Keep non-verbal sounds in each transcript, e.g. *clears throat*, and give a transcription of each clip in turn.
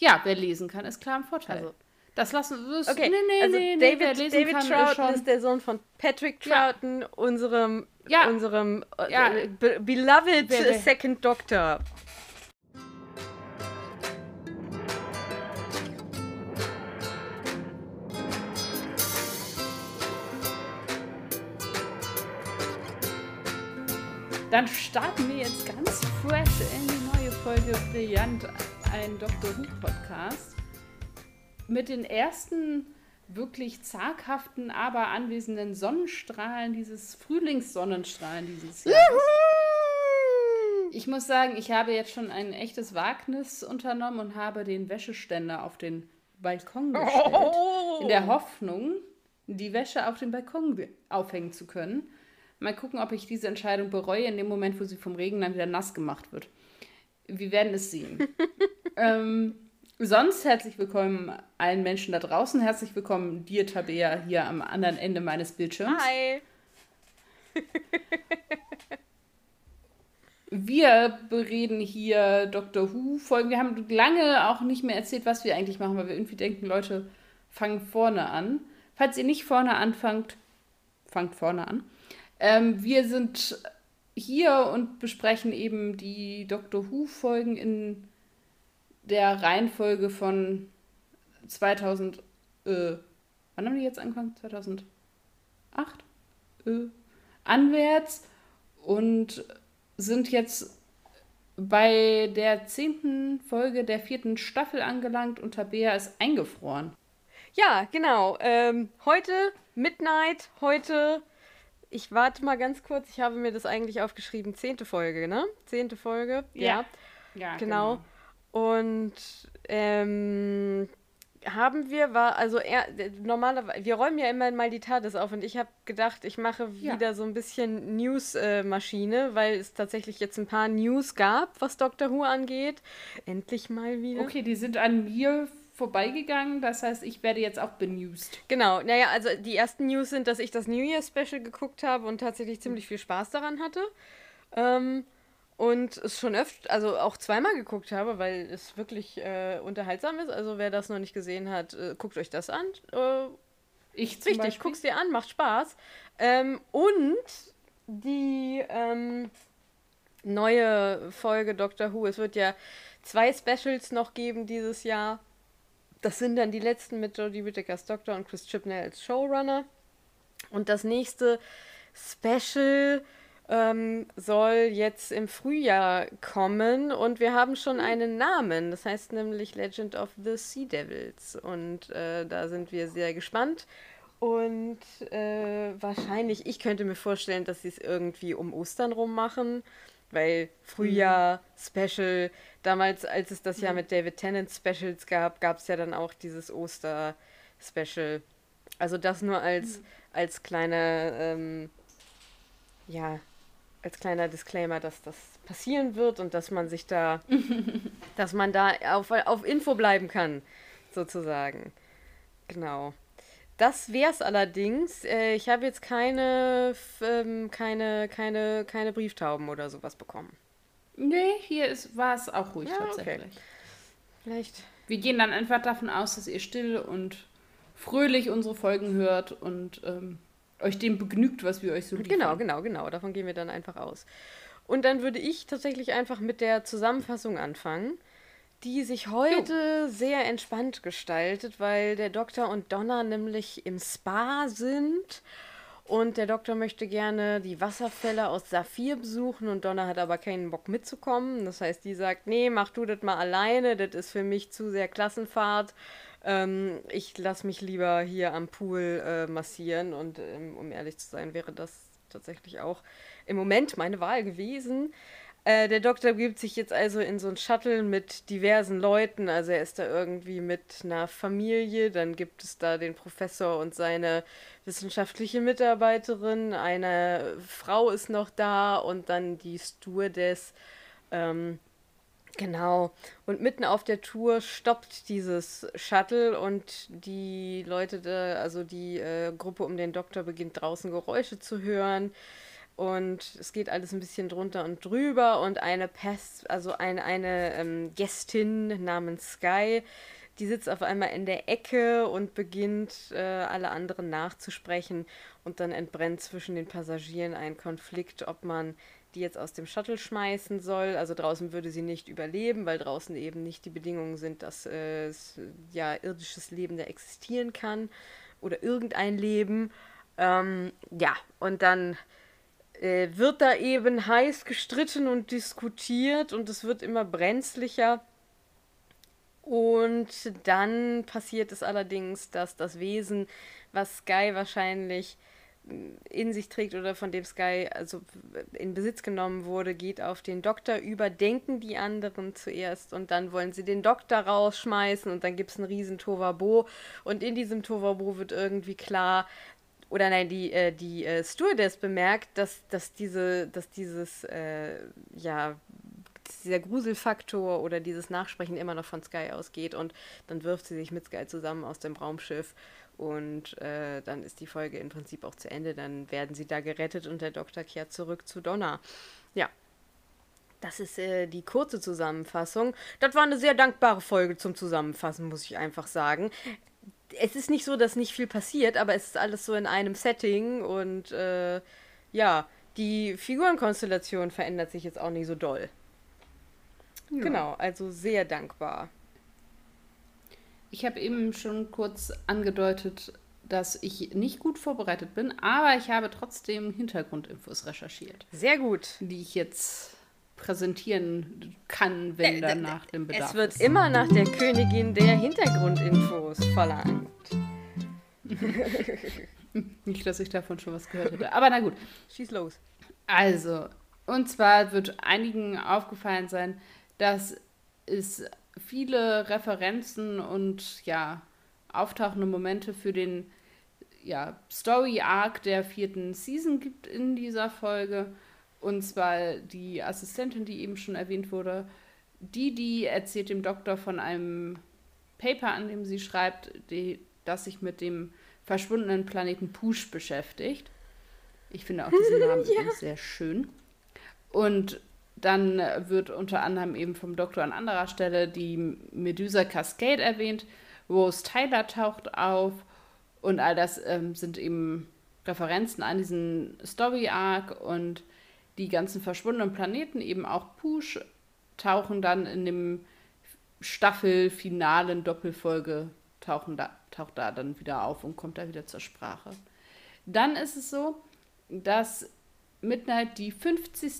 Ja, wer lesen kann, ist klar im Vorteil. Also, das lassen wir. Okay, nee, nee, also nee, David, nee, David kann, Troughton ist, ist, der Sohn von Patrick Troughton, ja. unserem, ja. unserem ja. Äh, beloved wer, wer? Second Doctor. Dann starten wir jetzt ganz fresh in die neue Folge Brillant, ein Dr. Who Podcast. Mit den ersten wirklich zaghaften, aber anwesenden Sonnenstrahlen dieses Frühlingssonnenstrahlen dieses Jahres. Ich muss sagen, ich habe jetzt schon ein echtes Wagnis unternommen und habe den Wäscheständer auf den Balkon gestellt, oh. in der Hoffnung, die Wäsche auf dem Balkon aufhängen zu können. Mal gucken, ob ich diese Entscheidung bereue in dem Moment, wo sie vom Regen dann wieder nass gemacht wird. Wir werden es sehen. *laughs* ähm, sonst herzlich willkommen allen Menschen da draußen. Herzlich willkommen dir, Tabea, hier am anderen Ende meines Bildschirms. Hi. *laughs* wir bereden hier Dr. Who-Folgen. Wir haben lange auch nicht mehr erzählt, was wir eigentlich machen, weil wir irgendwie denken, Leute fangen vorne an. Falls ihr nicht vorne anfangt, fangt vorne an. Ähm, wir sind hier und besprechen eben die Doctor Who-Folgen in der Reihenfolge von 2000. Äh, wann haben die jetzt angefangen? 2008? Äh, anwärts und sind jetzt bei der zehnten Folge der vierten Staffel angelangt und Tabea ist eingefroren. Ja, genau. Ähm, heute Midnight, heute ich warte mal ganz kurz. Ich habe mir das eigentlich aufgeschrieben. Zehnte Folge, ne? Zehnte Folge. Ja. Ja, ja genau. genau. Und ähm, haben wir, war, also er, normalerweise, wir räumen ja immer mal die TARDIS auf und ich habe gedacht, ich mache ja. wieder so ein bisschen News-Maschine, äh, weil es tatsächlich jetzt ein paar News gab, was Doctor Who angeht. Endlich mal wieder. Okay, die sind an mir vorbeigegangen. Das heißt, ich werde jetzt auch benewst. Genau, naja, also die ersten News sind, dass ich das New Year Special geguckt habe und tatsächlich ziemlich viel Spaß daran hatte. Ähm, und es schon öfter, also auch zweimal geguckt habe, weil es wirklich äh, unterhaltsam ist. Also wer das noch nicht gesehen hat, äh, guckt euch das an. Äh, ich zum Richtig, guck's dir an, macht Spaß. Ähm, und die ähm, neue Folge Doctor Who, es wird ja zwei Specials noch geben dieses Jahr. Das sind dann die letzten mit Jodie Whittaker als Doktor und Chris Chibnall als Showrunner. Und das nächste Special ähm, soll jetzt im Frühjahr kommen und wir haben schon einen Namen. Das heißt nämlich Legend of the Sea Devils. Und äh, da sind wir sehr gespannt. Und äh, wahrscheinlich, ich könnte mir vorstellen, dass sie es irgendwie um Ostern rum machen weil Frühjahr, mhm. Special, damals, als es das mhm. Jahr mit David Tennant Specials gab, gab es ja dann auch dieses Oster-Special. Also das nur als, mhm. als kleiner, ähm, ja, als kleiner Disclaimer, dass das passieren wird und dass man sich da, *laughs* dass man da auf, auf Info bleiben kann, sozusagen. Genau. Das wär's allerdings. Äh, ich habe jetzt keine, ähm, keine, keine, keine Brieftauben oder sowas bekommen. Nee, hier war es auch ruhig ja, tatsächlich. Okay. Vielleicht. Wir gehen dann einfach davon aus, dass ihr still und fröhlich unsere Folgen hört und ähm, euch dem begnügt, was wir euch so liefern. Genau, genau, genau. Davon gehen wir dann einfach aus. Und dann würde ich tatsächlich einfach mit der Zusammenfassung anfangen die sich heute jo. sehr entspannt gestaltet, weil der Doktor und Donna nämlich im Spa sind. Und der Doktor möchte gerne die Wasserfälle aus Saphir besuchen und Donna hat aber keinen Bock mitzukommen. Das heißt, die sagt, nee, mach du das mal alleine, das ist für mich zu sehr Klassenfahrt. Ähm, ich lass mich lieber hier am Pool äh, massieren und ähm, um ehrlich zu sein, wäre das tatsächlich auch im Moment meine Wahl gewesen. Äh, der Doktor begibt sich jetzt also in so ein Shuttle mit diversen Leuten. Also er ist da irgendwie mit einer Familie. Dann gibt es da den Professor und seine wissenschaftliche Mitarbeiterin. Eine Frau ist noch da und dann die Stewardess. Ähm, genau. Und mitten auf der Tour stoppt dieses Shuttle und die Leute, also die äh, Gruppe um den Doktor beginnt draußen Geräusche zu hören. und es geht alles ein bisschen drunter und drüber und eine Pest, also eine, eine ähm, Gästin namens Sky, die sitzt auf einmal in der Ecke und beginnt äh, alle anderen nachzusprechen und dann entbrennt zwischen den Passagieren ein Konflikt, ob man die jetzt aus dem Shuttle schmeißen soll. Also draußen würde sie nicht überleben, weil draußen eben nicht die Bedingungen sind, dass äh, es, ja irdisches Leben da existieren kann oder irgendein Leben. Ähm, ja, und dann äh, wird da eben heiß gestritten und diskutiert und es wird immer brenzlicher. Und dann passiert es allerdings, dass das Wesen, was Sky wahrscheinlich in sich trägt oder von dem Sky also in Besitz genommen wurde, geht auf den Doktor über, denken die anderen zuerst und dann wollen sie den Doktor rausschmeißen und dann gibt es einen riesen Tovabo. Und in diesem Tovabo wird irgendwie klar, oder nein, die, äh, die äh, Stewardess bemerkt, dass, dass, diese, dass dieses, äh, ja, dieser Gruselfaktor oder dieses Nachsprechen immer noch von Sky ausgeht und dann wirft sie sich mit Sky zusammen aus dem Raumschiff und äh, dann ist die Folge im Prinzip auch zu Ende. Dann werden sie da gerettet und der Doktor kehrt zurück zu Donna. Ja. Das ist äh, die kurze Zusammenfassung. Das war eine sehr dankbare Folge zum Zusammenfassen, muss ich einfach sagen. Es ist nicht so, dass nicht viel passiert, aber es ist alles so in einem Setting und äh, ja, die Figurenkonstellation verändert sich jetzt auch nicht so doll. Ja. Genau, also sehr dankbar. Ich habe eben schon kurz angedeutet, dass ich nicht gut vorbereitet bin, aber ich habe trotzdem Hintergrundinfos recherchiert. Sehr gut. Die ich jetzt präsentieren kann, wenn äh, dann nach dem Bedarf Es wird ist. immer nach der Königin der Hintergrundinfos verlangt. *laughs* nicht, dass ich davon schon was gehört hätte. Aber na gut. Schieß los. Also, und zwar wird einigen aufgefallen sein, dass es viele Referenzen und ja, auftauchende Momente für den ja, Story-Arc der vierten Season gibt in dieser Folge. Und zwar die Assistentin, die eben schon erwähnt wurde, die, die erzählt dem Doktor von einem Paper, an dem sie schreibt, die, das sich mit dem verschwundenen Planeten Push beschäftigt. Ich finde auch diesen *laughs* Namen ja. sehr schön. Und dann wird unter anderem eben vom Doktor an anderer Stelle die Medusa Cascade erwähnt. Rose Tyler taucht auf und all das ähm, sind eben Referenzen an diesen Story Arc und die ganzen verschwundenen Planeten, eben auch Push, tauchen dann in dem Staffelfinalen Doppelfolge tauchen da, taucht da dann wieder auf und kommt da wieder zur Sprache. Dann ist es so, dass Midnight die 50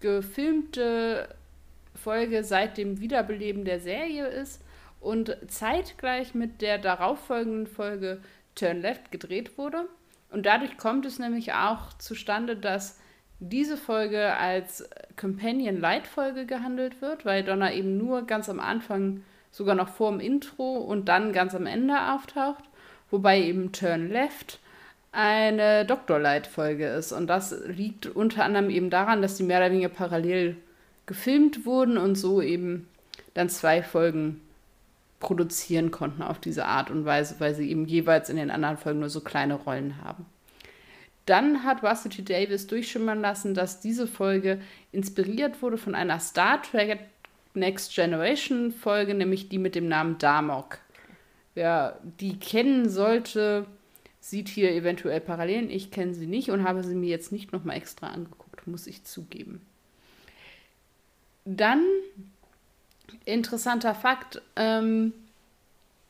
gefilmte Folge seit dem Wiederbeleben der Serie ist und zeitgleich mit der darauffolgenden Folge Turn Left gedreht wurde. Und dadurch kommt es nämlich auch zustande, dass diese Folge als Companion Light Folge gehandelt wird, weil Donna eben nur ganz am Anfang, sogar noch vor dem Intro und dann ganz am Ende auftaucht, wobei eben Turn Left eine Dr. Light-Folge ist. Und das liegt unter anderem eben daran, dass die mehr oder weniger parallel gefilmt wurden und so eben dann zwei Folgen produzieren konnten auf diese Art und Weise, weil sie eben jeweils in den anderen Folgen nur so kleine Rollen haben. Dann hat Varsity Davis durchschimmern lassen, dass diese Folge inspiriert wurde von einer Star Trek Next Generation Folge, nämlich die mit dem Namen Damok. Wer die kennen sollte, sieht hier eventuell Parallelen. Ich kenne sie nicht und habe sie mir jetzt nicht nochmal extra angeguckt, muss ich zugeben. Dann, interessanter Fakt, ähm,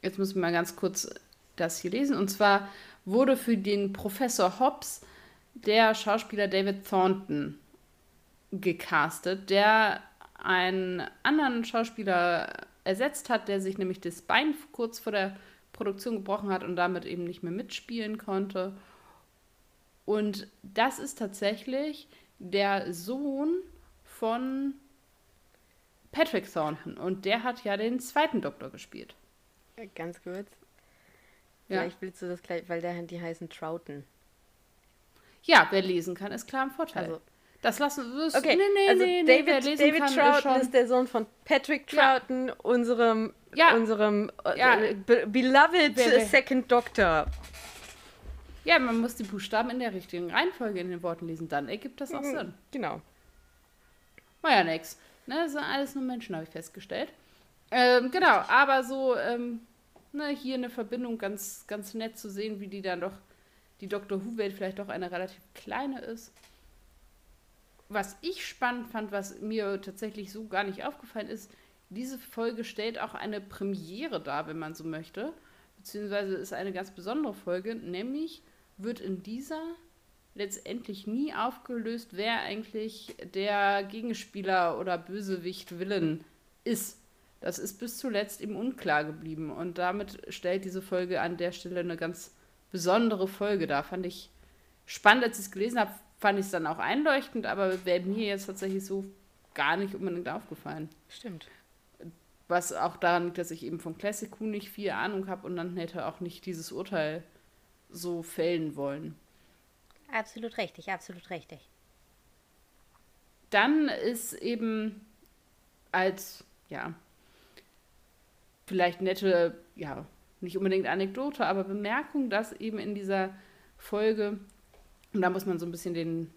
jetzt muss ich mal ganz kurz das hier lesen. Und zwar wurde für den Professor Hobbs der Schauspieler David Thornton gecastet, der einen anderen Schauspieler ersetzt hat, der sich nämlich das Bein kurz vor der Produktion gebrochen hat und damit eben nicht mehr mitspielen konnte. Und das ist tatsächlich der Sohn von Patrick Thornton. Und der hat ja den zweiten Doktor gespielt. Ganz kurz. Ja. Vielleicht willst du das gleich, weil der, die heißen Troughton. Ja, wer lesen kann, ist klar im Vorteil. Also, das lassen wir. Okay, nee, nee, also nee, David, nee, David kann, Troughton ist, ist, der Sohn von Patrick Troughton, ja. unserem ja. unserem äh, ja. Be beloved wer, Second Doctor. Ja, man muss die Buchstaben in der richtigen Reihenfolge in den Worten lesen, dann ergibt das auch Mhm, Sinn. Genau. War ja nix. Ne, das sind alles nur Menschen, habe ich festgestellt. Ähm, genau, aber so, ähm, ne, hier eine Verbindung ganz, ganz nett zu sehen, wie die dann doch, die Dr. Who-Welt vielleicht doch eine relativ kleine ist. Was ich spannend fand, was mir tatsächlich so gar nicht aufgefallen ist, diese Folge stellt auch eine Premiere dar, wenn man so möchte. Beziehungsweise ist eine ganz besondere Folge, nämlich wird in dieser letztendlich nie aufgelöst, wer eigentlich der Gegenspieler oder Bösewicht Willen ist. Das ist bis zuletzt eben unklar geblieben. Und damit stellt diese Folge an der Stelle eine ganz besondere Folge dar. Fand ich spannend, als ich es gelesen habe, fand ich es dann auch einleuchtend, aber wäre mir jetzt tatsächlich so gar nicht unbedingt aufgefallen. Stimmt. Was auch daran liegt, dass ich eben vom Classic Who nicht viel Ahnung habe und dann hätte auch nicht dieses Urteil so fällen wollen. Absolut richtig, absolut richtig. Dann ist eben als, ja, vielleicht nette, ja, nicht unbedingt Anekdote, aber Bemerkung, dass eben in dieser Folge, und da muss man so ein bisschen den,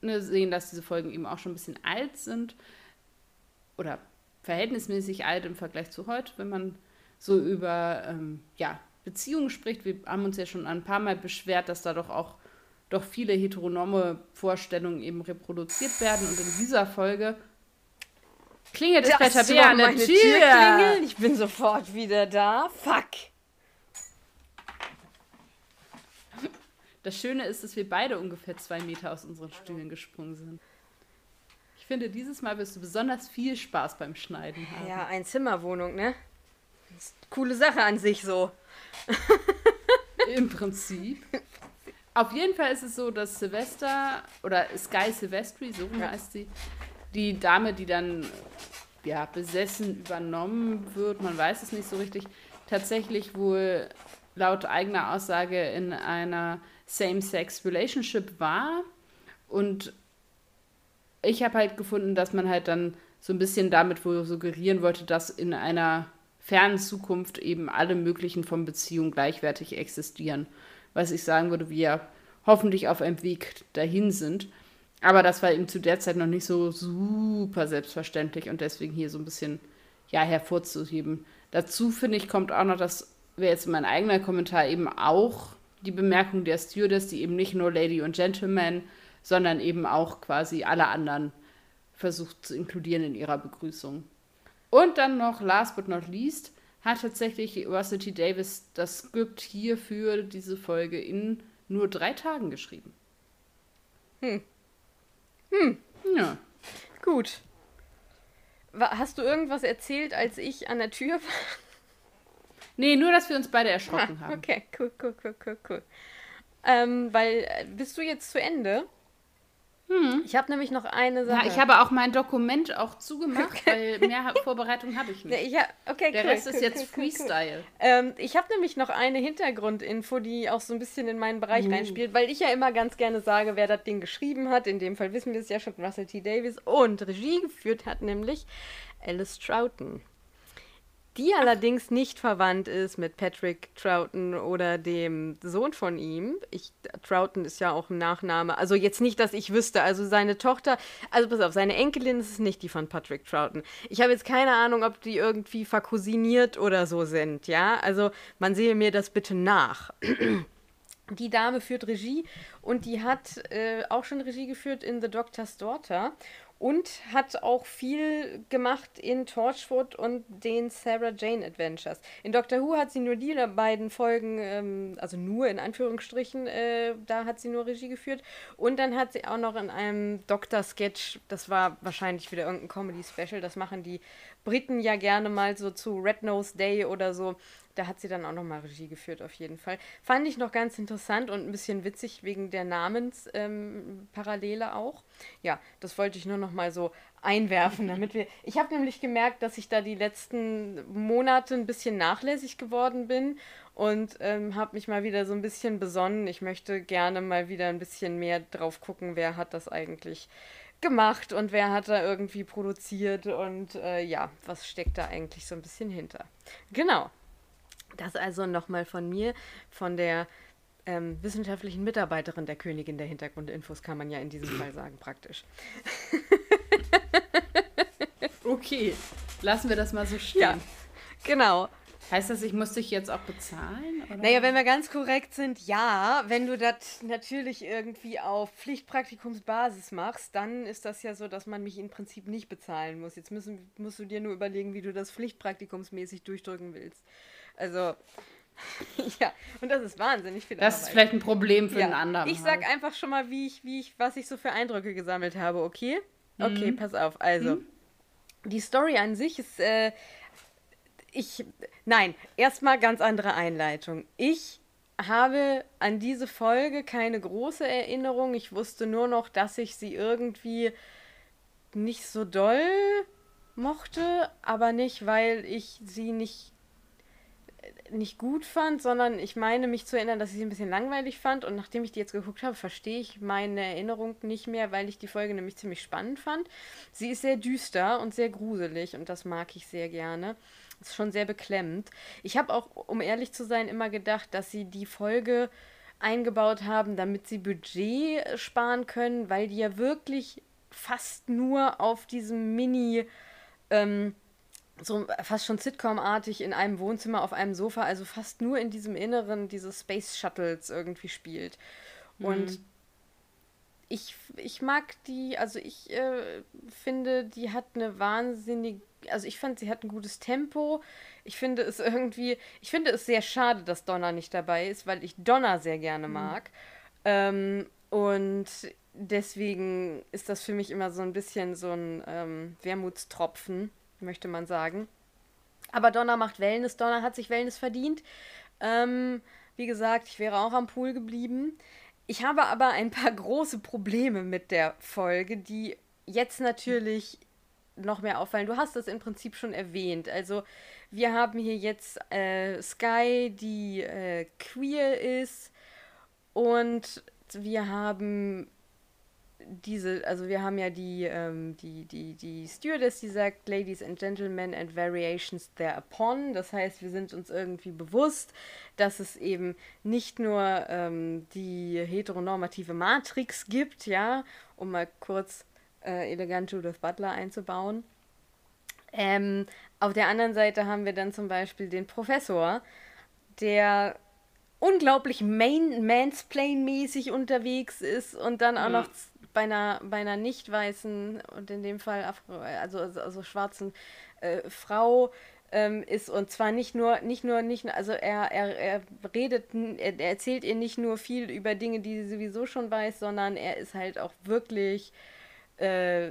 ne, sehen, dass diese Folgen eben auch schon ein bisschen alt sind oder verhältnismäßig alt im Vergleich zu heute, wenn man so über ähm, ja, Beziehungen spricht. Wir haben uns ja schon ein paar Mal beschwert, dass da doch auch doch viele heteronome Vorstellungen eben reproduziert werden. Und in dieser Folge klingelt es bei Tabea an der Tür. Ich bin sofort wieder da. Fuck. Das Schöne ist, dass wir beide ungefähr zwei Meter aus unseren Stühlen gesprungen sind. Ich finde, dieses Mal wirst du besonders viel Spaß beim Schneiden haben. Ja, Einzimmerwohnung, ne? Das ist eine coole Sache an sich so. *laughs* Im Prinzip. Auf jeden Fall ist es so, dass Silvester oder Sky Silvestri, so Ja. heißt sie, die Dame, die dann ja, besessen übernommen wird, man weiß es nicht so richtig, tatsächlich wohl laut eigener Aussage in einer Same-Sex-Relationship war. Und ich habe halt gefunden, dass man halt dann so ein bisschen damit wohl suggerieren wollte, dass in einer fernen Zukunft eben alle möglichen von Beziehungen gleichwertig existieren. Was ich sagen würde, wir hoffentlich auf einem Weg dahin sind. Aber das war eben zu der Zeit noch nicht so super selbstverständlich und deswegen hier so ein bisschen ja, hervorzuheben. Dazu finde ich, kommt auch noch, das wäre jetzt mein eigener Kommentar, eben auch die Bemerkung der Stewardess, die eben nicht nur Lady und Gentleman, sondern eben auch quasi alle anderen versucht zu inkludieren in ihrer Begrüßung. Und dann noch, last but not least, hat tatsächlich Russell. Davis das Skript hier für diese Folge in nur drei Tagen geschrieben. Hm. Hm. Ja. Gut. Hast du irgendwas erzählt, als ich an der Tür war? Nee, nur, dass wir uns beide erschrocken Ah, haben. okay, cool, cool, cool, cool, cool. Ähm, weil, äh, bist du jetzt zu Ende? Ich habe nämlich noch eine Sache. Ja, ich habe auch mein Dokument auch zugemacht, weil mehr Vorbereitung habe ich *laughs* nicht. ich hab, okay, Der cool, Rest ist cool, jetzt cool. Freestyle. Ähm, ich habe nämlich noch eine Hintergrundinfo, die auch so ein bisschen in meinen Bereich Uh. reinspielt, weil ich ja immer ganz gerne sage, wer das Ding geschrieben hat. In dem Fall wissen wir es ja schon, Russell T. Davis. Und Regie geführt hat nämlich Alice Troughton. Die allerdings nicht verwandt ist mit Patrick Troughton oder dem Sohn von ihm. Ich, Troughton ist ja auch ein Nachname. Also jetzt nicht, dass ich wüsste. Also seine Tochter, also pass auf, seine Enkelin ist es nicht die von Patrick Troughton. Ich habe jetzt keine Ahnung, ob die irgendwie vercousiniert oder so sind, ja. Also man sehe mir das bitte nach. Die Dame führt Regie und die hat äh, auch schon Regie geführt in The Doctor's Daughter und hat auch viel gemacht in Torchwood und den Sarah Jane Adventures. In Doctor Who hat sie nur die beiden Folgen, ähm, also nur in Anführungsstrichen, äh, da hat sie nur Regie geführt. Und dann hat sie auch noch in einem Doctor-Sketch, das war wahrscheinlich wieder irgendein Comedy-Special, das machen die Briten ja gerne mal so zu Red Nose Day oder so. Da hat sie dann auch nochmal Regie geführt, auf jeden Fall. Fand ich noch ganz interessant und ein bisschen witzig wegen der Namensparallele ähm, auch. Ja, das wollte ich nur nochmal so einwerfen, damit wir. Ich habe nämlich gemerkt, dass ich da die letzten Monate ein bisschen nachlässig geworden bin und ähm, habe mich mal wieder so ein bisschen besonnen. Ich möchte gerne mal wieder ein bisschen mehr drauf gucken, wer hat das eigentlich gemacht und wer hat da irgendwie produziert und äh, ja, was steckt da eigentlich so ein bisschen hinter. Genau. Das also nochmal von mir, von der ähm, wissenschaftlichen Mitarbeiterin der Königin der Hintergrundinfos, kann man ja in diesem Fall sagen, praktisch. *laughs* okay, lassen wir das mal so stehen. Ja, genau. Heißt das, ich muss dich jetzt auch bezahlen? Oder? Naja, wenn wir ganz korrekt sind, ja. Wenn du das natürlich irgendwie auf Pflichtpraktikumsbasis machst, dann ist das ja so, dass man mich im Prinzip nicht bezahlen muss. Jetzt müssen, musst du dir nur überlegen, wie du das pflichtpraktikumsmäßig durchdrücken willst. Also, *laughs* ja, und das ist wahnsinnig viel Das Arbeit. ist vielleicht ein Problem für ja. einen anderen. Ich sag halt. einfach schon mal, wie ich, wie ich, was ich so für Eindrücke gesammelt habe, okay? Okay, mhm. pass auf. Also, mhm. die Story an sich ist äh, ich, nein, erstmal ganz andere Einleitung. Ich habe an diese Folge keine große Erinnerung. Ich wusste nur noch, dass ich sie irgendwie nicht so doll mochte, aber nicht, weil ich sie nicht nicht gut fand, sondern ich meine mich zu erinnern, dass ich sie ein bisschen langweilig fand und nachdem ich die jetzt geguckt habe, verstehe ich meine Erinnerung nicht mehr, weil ich die Folge nämlich ziemlich spannend fand. Sie ist sehr düster und sehr gruselig und das mag ich sehr gerne. Ist schon sehr beklemmend. Ich habe auch, um ehrlich zu sein, immer gedacht, dass sie die Folge eingebaut haben, damit sie Budget sparen können, weil die ja wirklich fast nur auf diesem Mini, ähm, so fast schon Sitcom-artig in einem Wohnzimmer auf einem Sofa, also fast nur in diesem Inneren dieses Space Shuttles irgendwie spielt. Mhm. Und ich, ich mag die, also ich äh, finde, die hat eine wahnsinnige also ich fand, sie hat ein gutes Tempo. Ich finde es irgendwie, ich finde es sehr schade, dass Donna nicht dabei ist, weil ich Donna sehr gerne mhm. mag. Mhm. Ähm, und deswegen ist das für mich immer so ein bisschen so ein ähm, Wermutstropfen, möchte man sagen. Aber Donna macht Wellness. Donna hat sich Wellness verdient. Ähm, wie gesagt, ich wäre auch am Pool geblieben. Ich habe aber ein paar *laughs* große Probleme mit der Folge, die jetzt natürlich noch mehr auffallen. Du hast das im Prinzip schon erwähnt. Also wir haben hier jetzt äh, Sky, die äh, queer ist und wir haben diese, also wir haben ja die, ähm, die, die, die Stewardess, die sagt, Ladies and Gentlemen and Variations thereupon. Das heißt, wir sind uns irgendwie bewusst, dass es eben nicht nur ähm, die heteronormative Matrix gibt, ja, um mal kurz äh, elegant Judith Butler einzubauen. Ähm, auf der anderen Seite haben wir dann zum Beispiel den Professor, der unglaublich main Mansplain-mäßig unterwegs ist und dann auch mhm. noch bei einer, bei einer nicht weißen und in dem Fall Afro, also, also, also schwarzen äh, Frau ähm, ist und zwar nicht nur, nicht nur, nicht, also er, er, er redet, er, er erzählt ihr nicht nur viel über Dinge, die sie sowieso schon weiß, sondern er ist halt auch wirklich äh,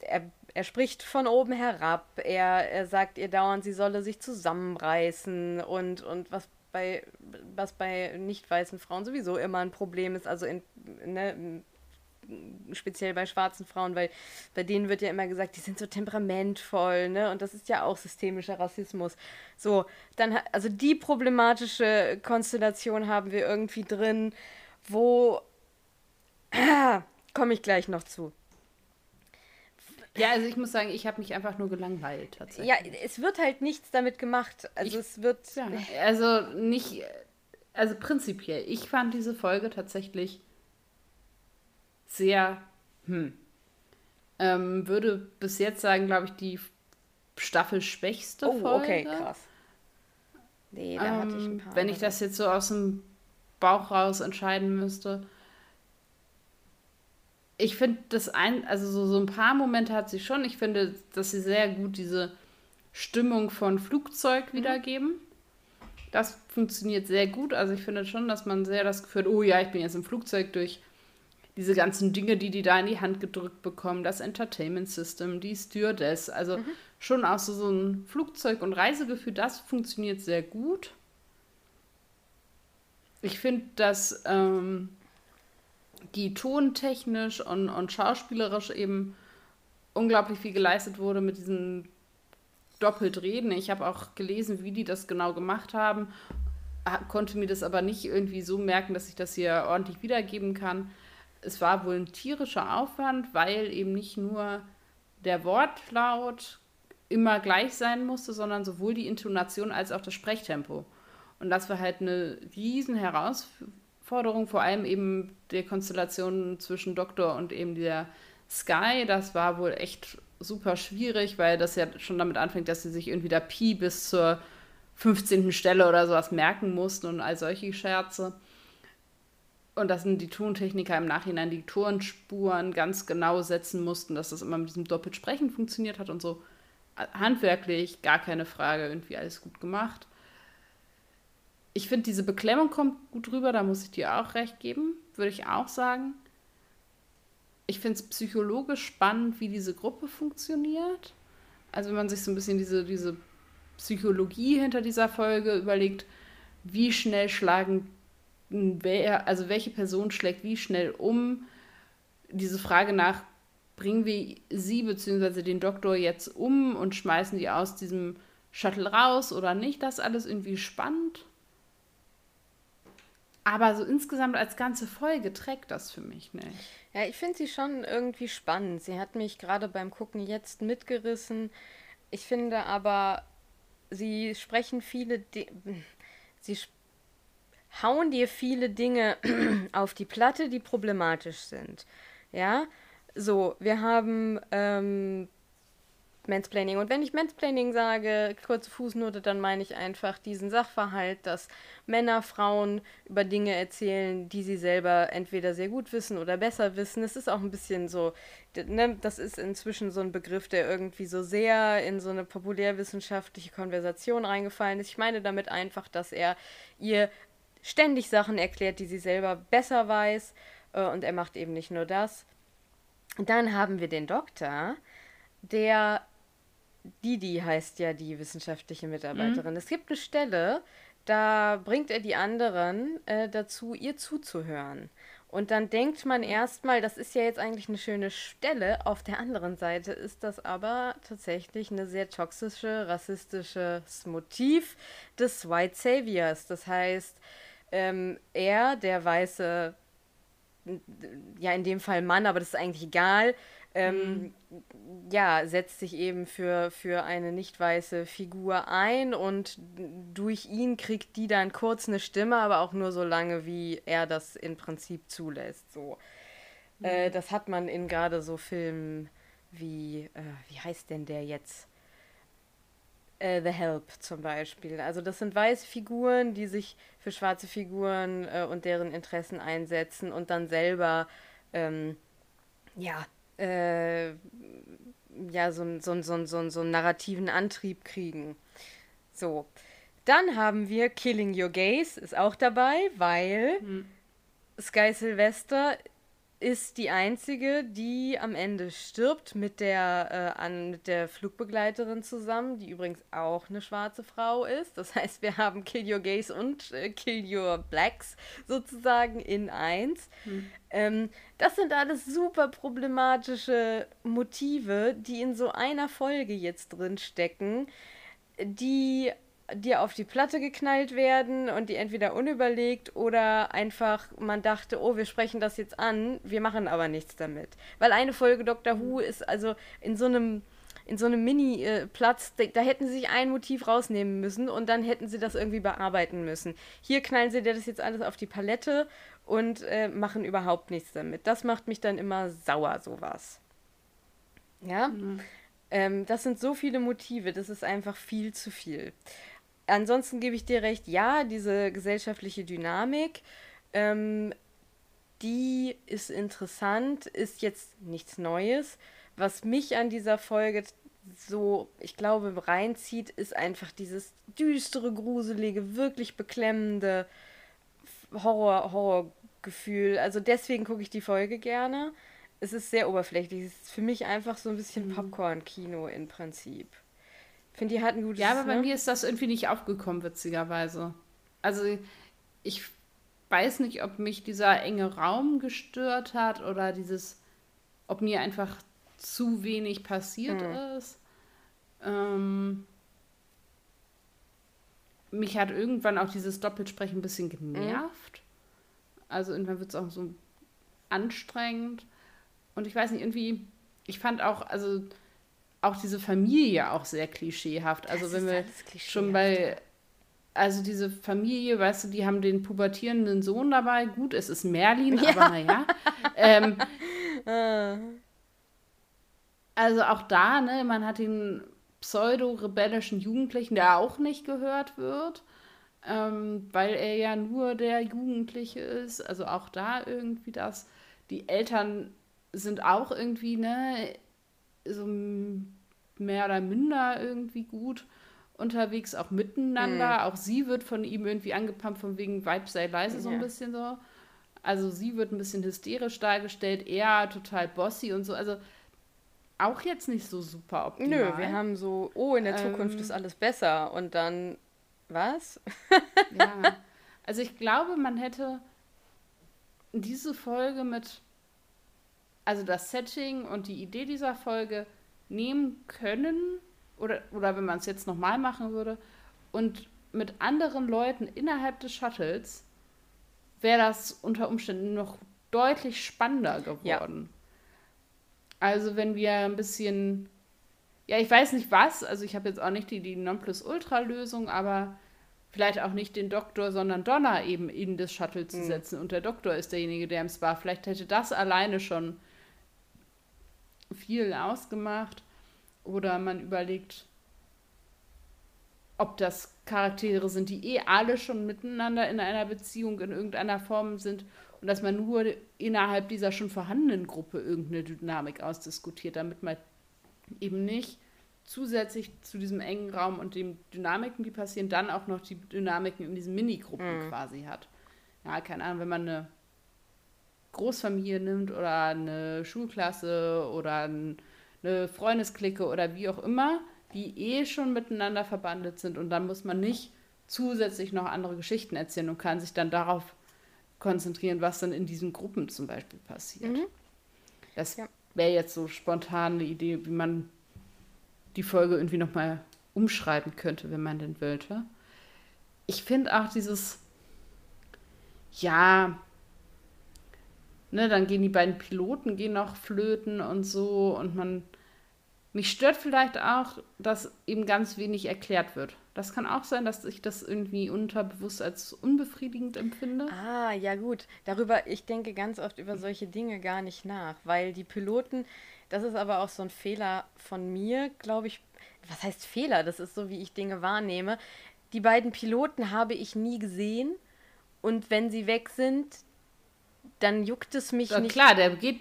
er, er spricht von oben herab, er, er sagt ihr dauernd, sie solle sich zusammenreißen und, und was bei, was bei nicht weißen Frauen sowieso immer ein Problem ist, also in, ne, speziell bei schwarzen Frauen, weil bei denen wird ja immer gesagt, die sind so temperamentvoll, ne? Und das ist ja auch systemischer Rassismus. So, dann, also die problematische Konstellation haben wir irgendwie drin, wo *clears throat* Komme ich gleich noch zu. Ja, also ich muss sagen, ich habe mich einfach nur gelangweilt tatsächlich. Ja, es wird halt nichts damit gemacht. Also ich, es wird. Ja, also nicht. Also prinzipiell, ich fand diese Folge tatsächlich sehr. Hm. Ähm, würde bis jetzt sagen, glaube ich, die Staffelschwächste oh, Folge. okay, krass. Nee, da ähm, hatte ich ein paar. Wenn ich das jetzt so aus dem Bauch raus entscheiden müsste ich finde das ein, also so, so ein paar Momente hat sie schon. Ich finde, dass sie sehr gut diese Stimmung von Flugzeug mhm. wiedergeben. Das funktioniert sehr gut. Also ich finde schon, dass man sehr das Gefühl hat, oh ja, ich bin jetzt im Flugzeug durch diese ganzen Dinge, die die da in die Hand gedrückt bekommen, das Entertainment System, die Stewardess, also mhm. schon auch so, so ein Flugzeug- und Reisegefühl, das funktioniert sehr gut. Ich finde, dass ähm, die tontechnisch und, und schauspielerisch eben unglaublich viel geleistet wurde mit diesen Doppeltreden. Ich habe auch gelesen, wie die das genau gemacht haben, konnte mir das aber nicht irgendwie so merken, dass ich das hier ordentlich wiedergeben kann. Es war wohl ein tierischer Aufwand, weil eben nicht nur der Wortlaut immer gleich sein musste, sondern sowohl die Intonation als auch das Sprechtempo. Und das war halt eine riesen Herausforderung, vor allem eben der Konstellation zwischen Doktor und eben der Sky. Das war wohl echt super schwierig, weil das ja schon damit anfängt, dass sie sich irgendwie da Pi bis zur 15. Stelle oder sowas merken mussten und all solche Scherze. Und dass die Tontechniker im Nachhinein die Tonspuren ganz genau setzen mussten, dass das immer mit diesem Doppelsprechen funktioniert hat und so. Handwerklich, gar keine Frage, irgendwie alles gut gemacht. Ich finde, diese Beklemmung kommt gut rüber, da muss ich dir auch recht geben, würde ich auch sagen. Ich finde es psychologisch spannend, wie diese Gruppe funktioniert. Also wenn man sich so ein bisschen diese, diese Psychologie hinter dieser Folge überlegt, wie schnell schlagen wer, also welche Person schlägt wie schnell um. Diese Frage nach, bringen wir sie bzw. den Doktor jetzt um und schmeißen die aus diesem Shuttle raus oder nicht, das alles irgendwie spannend. Aber so insgesamt als ganze Folge trägt das für mich nicht. Ja, ich finde sie schon irgendwie spannend. Sie hat mich gerade beim Gucken jetzt mitgerissen. Ich finde aber, sie sprechen viele. De sie hauen dir viele Dinge *clears throat* auf die Platte, die problematisch sind. Ja, so, wir haben ähm, Mansplaining. Und wenn ich Mansplaining sage, kurze Fußnote, dann meine ich einfach diesen Sachverhalt, dass Männer Frauen über Dinge erzählen, die sie selber entweder sehr gut wissen oder besser wissen. Es ist auch ein bisschen so, ne, das ist inzwischen so ein Begriff, der irgendwie so sehr in so eine populärwissenschaftliche Konversation reingefallen ist. Ich meine damit einfach, dass er ihr ständig Sachen erklärt, die sie selber besser weiß. Äh, und er macht eben nicht nur das. Dann haben wir den Doktor, der Didi heißt ja die wissenschaftliche Mitarbeiterin. Mhm. Es gibt eine Stelle, da bringt er die anderen äh, dazu, ihr zuzuhören. Und dann denkt man erstmal, das ist ja jetzt eigentlich eine schöne Stelle. Auf der anderen Seite ist das aber tatsächlich eine sehr toxische, rassistisches Motiv des White Saviors. Das heißt, ähm, er, der weiße, ja in dem Fall Mann, aber das ist eigentlich egal, ähm, mhm. ja, setzt sich eben für, für eine nicht weiße Figur ein und durch ihn kriegt die dann kurz eine Stimme, aber auch nur so lange, wie er das im Prinzip zulässt. So. Mhm. Äh, das hat man in gerade so Filmen wie, äh, wie heißt denn der jetzt? Äh, The Help zum Beispiel. Also das sind weiße Figuren, die sich für schwarze Figuren äh, und deren Interessen einsetzen und dann selber ähm, ja, äh, ja, so, so, so, so, so einen narrativen Antrieb kriegen. So. Dann haben wir Killing Your Gaze, ist auch dabei, weil hm. Sky Sylvester ist die einzige, die am Ende stirbt mit der, äh, an, mit der Flugbegleiterin zusammen, die übrigens auch eine schwarze Frau ist. Das *laughs* heißt, wir haben Kill Your Gays und äh, Kill Your Blacks sozusagen in eins. Hm. Ähm, das sind alles super problematische Motive, die in so einer Folge jetzt drin stecken, die dir auf die Platte geknallt werden und die entweder unüberlegt oder einfach man dachte, oh, wir sprechen das jetzt an, wir machen aber nichts damit. Weil eine Folge Doctor Who ist also in so einem in so einem Mini-Platz, da, da, hätten sie sich ein Motiv rausnehmen müssen und dann hätten sie das irgendwie bearbeiten müssen. Hier knallen sie dir das jetzt alles auf die Palette und äh, machen überhaupt nichts damit. Das macht mich dann immer sauer, sowas. Ja? Mhm. Ähm, das sind so viele Motive, das ist einfach viel zu viel ansonsten gebe ich dir recht, ja, diese gesellschaftliche Dynamik, ähm, die ist interessant, ist jetzt nichts Neues. Was mich an dieser Folge so, ich glaube, reinzieht, ist einfach dieses düstere, gruselige, wirklich beklemmende Horror, Horrorgefühl. Also deswegen gucke ich die Folge gerne. Es ist sehr oberflächlich. Es ist für mich einfach so ein bisschen mhm. Popcorn-Kino im Prinzip finde, die hatten gutes. Ja, aber bei ne? mir ist das irgendwie nicht aufgekommen, witzigerweise. Also ich weiß nicht, ob mich dieser enge Raum gestört hat oder dieses, ob mir einfach zu wenig passiert hm. ist. Ähm, mich hat irgendwann auch dieses Doppelsprechen ein bisschen genervt. Mhm. Also irgendwann wird es auch so anstrengend. Und ich weiß nicht, irgendwie, ich fand auch, also auch diese Familie auch sehr klischeehaft. Also das wenn wir schon bei also diese Familie, weißt du, die haben den pubertierenden Sohn dabei. Gut, es ist Merlin, *laughs* Ja. aber naja. ähm, Äh, *laughs* also auch da, ne, man hat den pseudo-rebellischen Jugendlichen, der auch nicht gehört wird, ähm, weil er ja nur der Jugendliche ist. Also auch da irgendwie das. Die Eltern sind auch irgendwie, ne, so mehr oder minder irgendwie gut unterwegs, auch miteinander. Auch sie wird von ihm irgendwie angepumpt, von wegen Vibe sei leise, so ein Ja. bisschen so. Also sie wird ein bisschen hysterisch dargestellt, er total bossy und so. Also auch jetzt nicht so super optimal. nö, wir haben so, oh, in der Zukunft Ähm. ist alles besser. Und dann, was? Ja. *laughs* Also ich glaube, man hätte diese Folge mit, also das Setting und die Idee dieser Folge nehmen können, oder, oder wenn man es jetzt nochmal machen würde, und mit anderen Leuten innerhalb des Shuttles wäre das unter Umständen noch deutlich spannender geworden. Also wenn wir ein bisschen, ja, ich weiß nicht was, also ich habe jetzt auch nicht die, die Nonplusultra-Lösung, aber vielleicht auch nicht den Doktor, sondern Donna eben in das Shuttle zu setzen und der Doktor ist derjenige, der im Spa. Vielleicht hätte das alleine schon viel ausgemacht. Oder man überlegt, ob das Charaktere sind, die eh alle schon miteinander in einer Beziehung in irgendeiner Form sind und dass man nur innerhalb dieser schon vorhandenen Gruppe irgendeine Dynamik ausdiskutiert, damit man eben nicht zusätzlich zu diesem engen Raum und den Dynamiken, die passieren, dann auch noch die Dynamiken in diesen Minigruppen quasi hat. Ja, keine Ahnung, wenn man eine Großfamilie nimmt oder eine Schulklasse oder ein, eine Freundesklicke oder wie auch immer, die eh schon miteinander verbandelt sind und dann muss man nicht zusätzlich noch andere Geschichten erzählen und kann sich dann darauf konzentrieren, was dann in diesen Gruppen zum Beispiel passiert. Das Ja. wäre jetzt so spontan eine Idee, wie man die Folge irgendwie nochmal umschreiben könnte, wenn man denn wollte. Ich finde auch dieses, ja, ne, dann gehen die beiden Piloten gehen noch flöten und so und man, mich stört vielleicht auch, dass eben ganz wenig erklärt wird. Das kann auch sein, dass ich das irgendwie unterbewusst als unbefriedigend empfinde. Ah, ja gut. Darüber, ich denke ganz oft über solche Dinge gar nicht nach, weil die Piloten, das ist aber auch so ein Fehler von mir, glaube ich. Was heißt Fehler? Das ist so, wie ich Dinge wahrnehme. Die beiden Piloten habe ich nie gesehen und wenn sie weg sind, dann juckt es mich Ja, nicht. klar, der geht,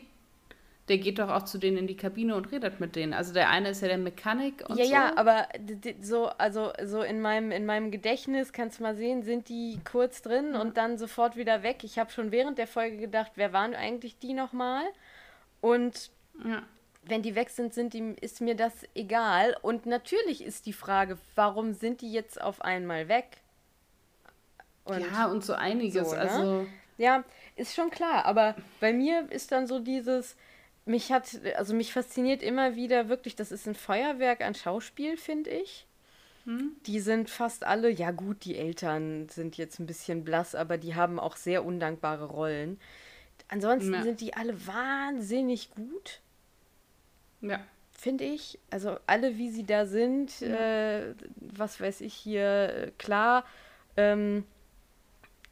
der geht doch auch zu denen in die Kabine und redet mit denen. Also der eine ist ja der Mechanik und Ja, so. ja, aber d- d- so, also so in meinem, in meinem Gedächtnis kannst du mal sehen, sind die kurz drin und dann sofort wieder weg. Ich habe schon während der Folge gedacht, wer waren eigentlich die nochmal? Und Ja. wenn die weg sind, sind die, ist mir das egal. Und natürlich ist die Frage, warum sind die jetzt auf einmal weg? Und ja, und so einiges. so, ne? Also, Ja, ist schon klar, aber bei mir ist dann so dieses, mich hat, also mich fasziniert immer wieder wirklich, das ist ein Feuerwerk an Schauspiel, finde ich. Die sind fast alle, ja gut, die Eltern sind jetzt ein bisschen blass, aber die haben auch sehr undankbare Rollen. Ansonsten Ja. sind die alle wahnsinnig gut, ja. finde ich. Also alle, wie sie da sind, äh, was weiß ich hier, äh, klar, ähm,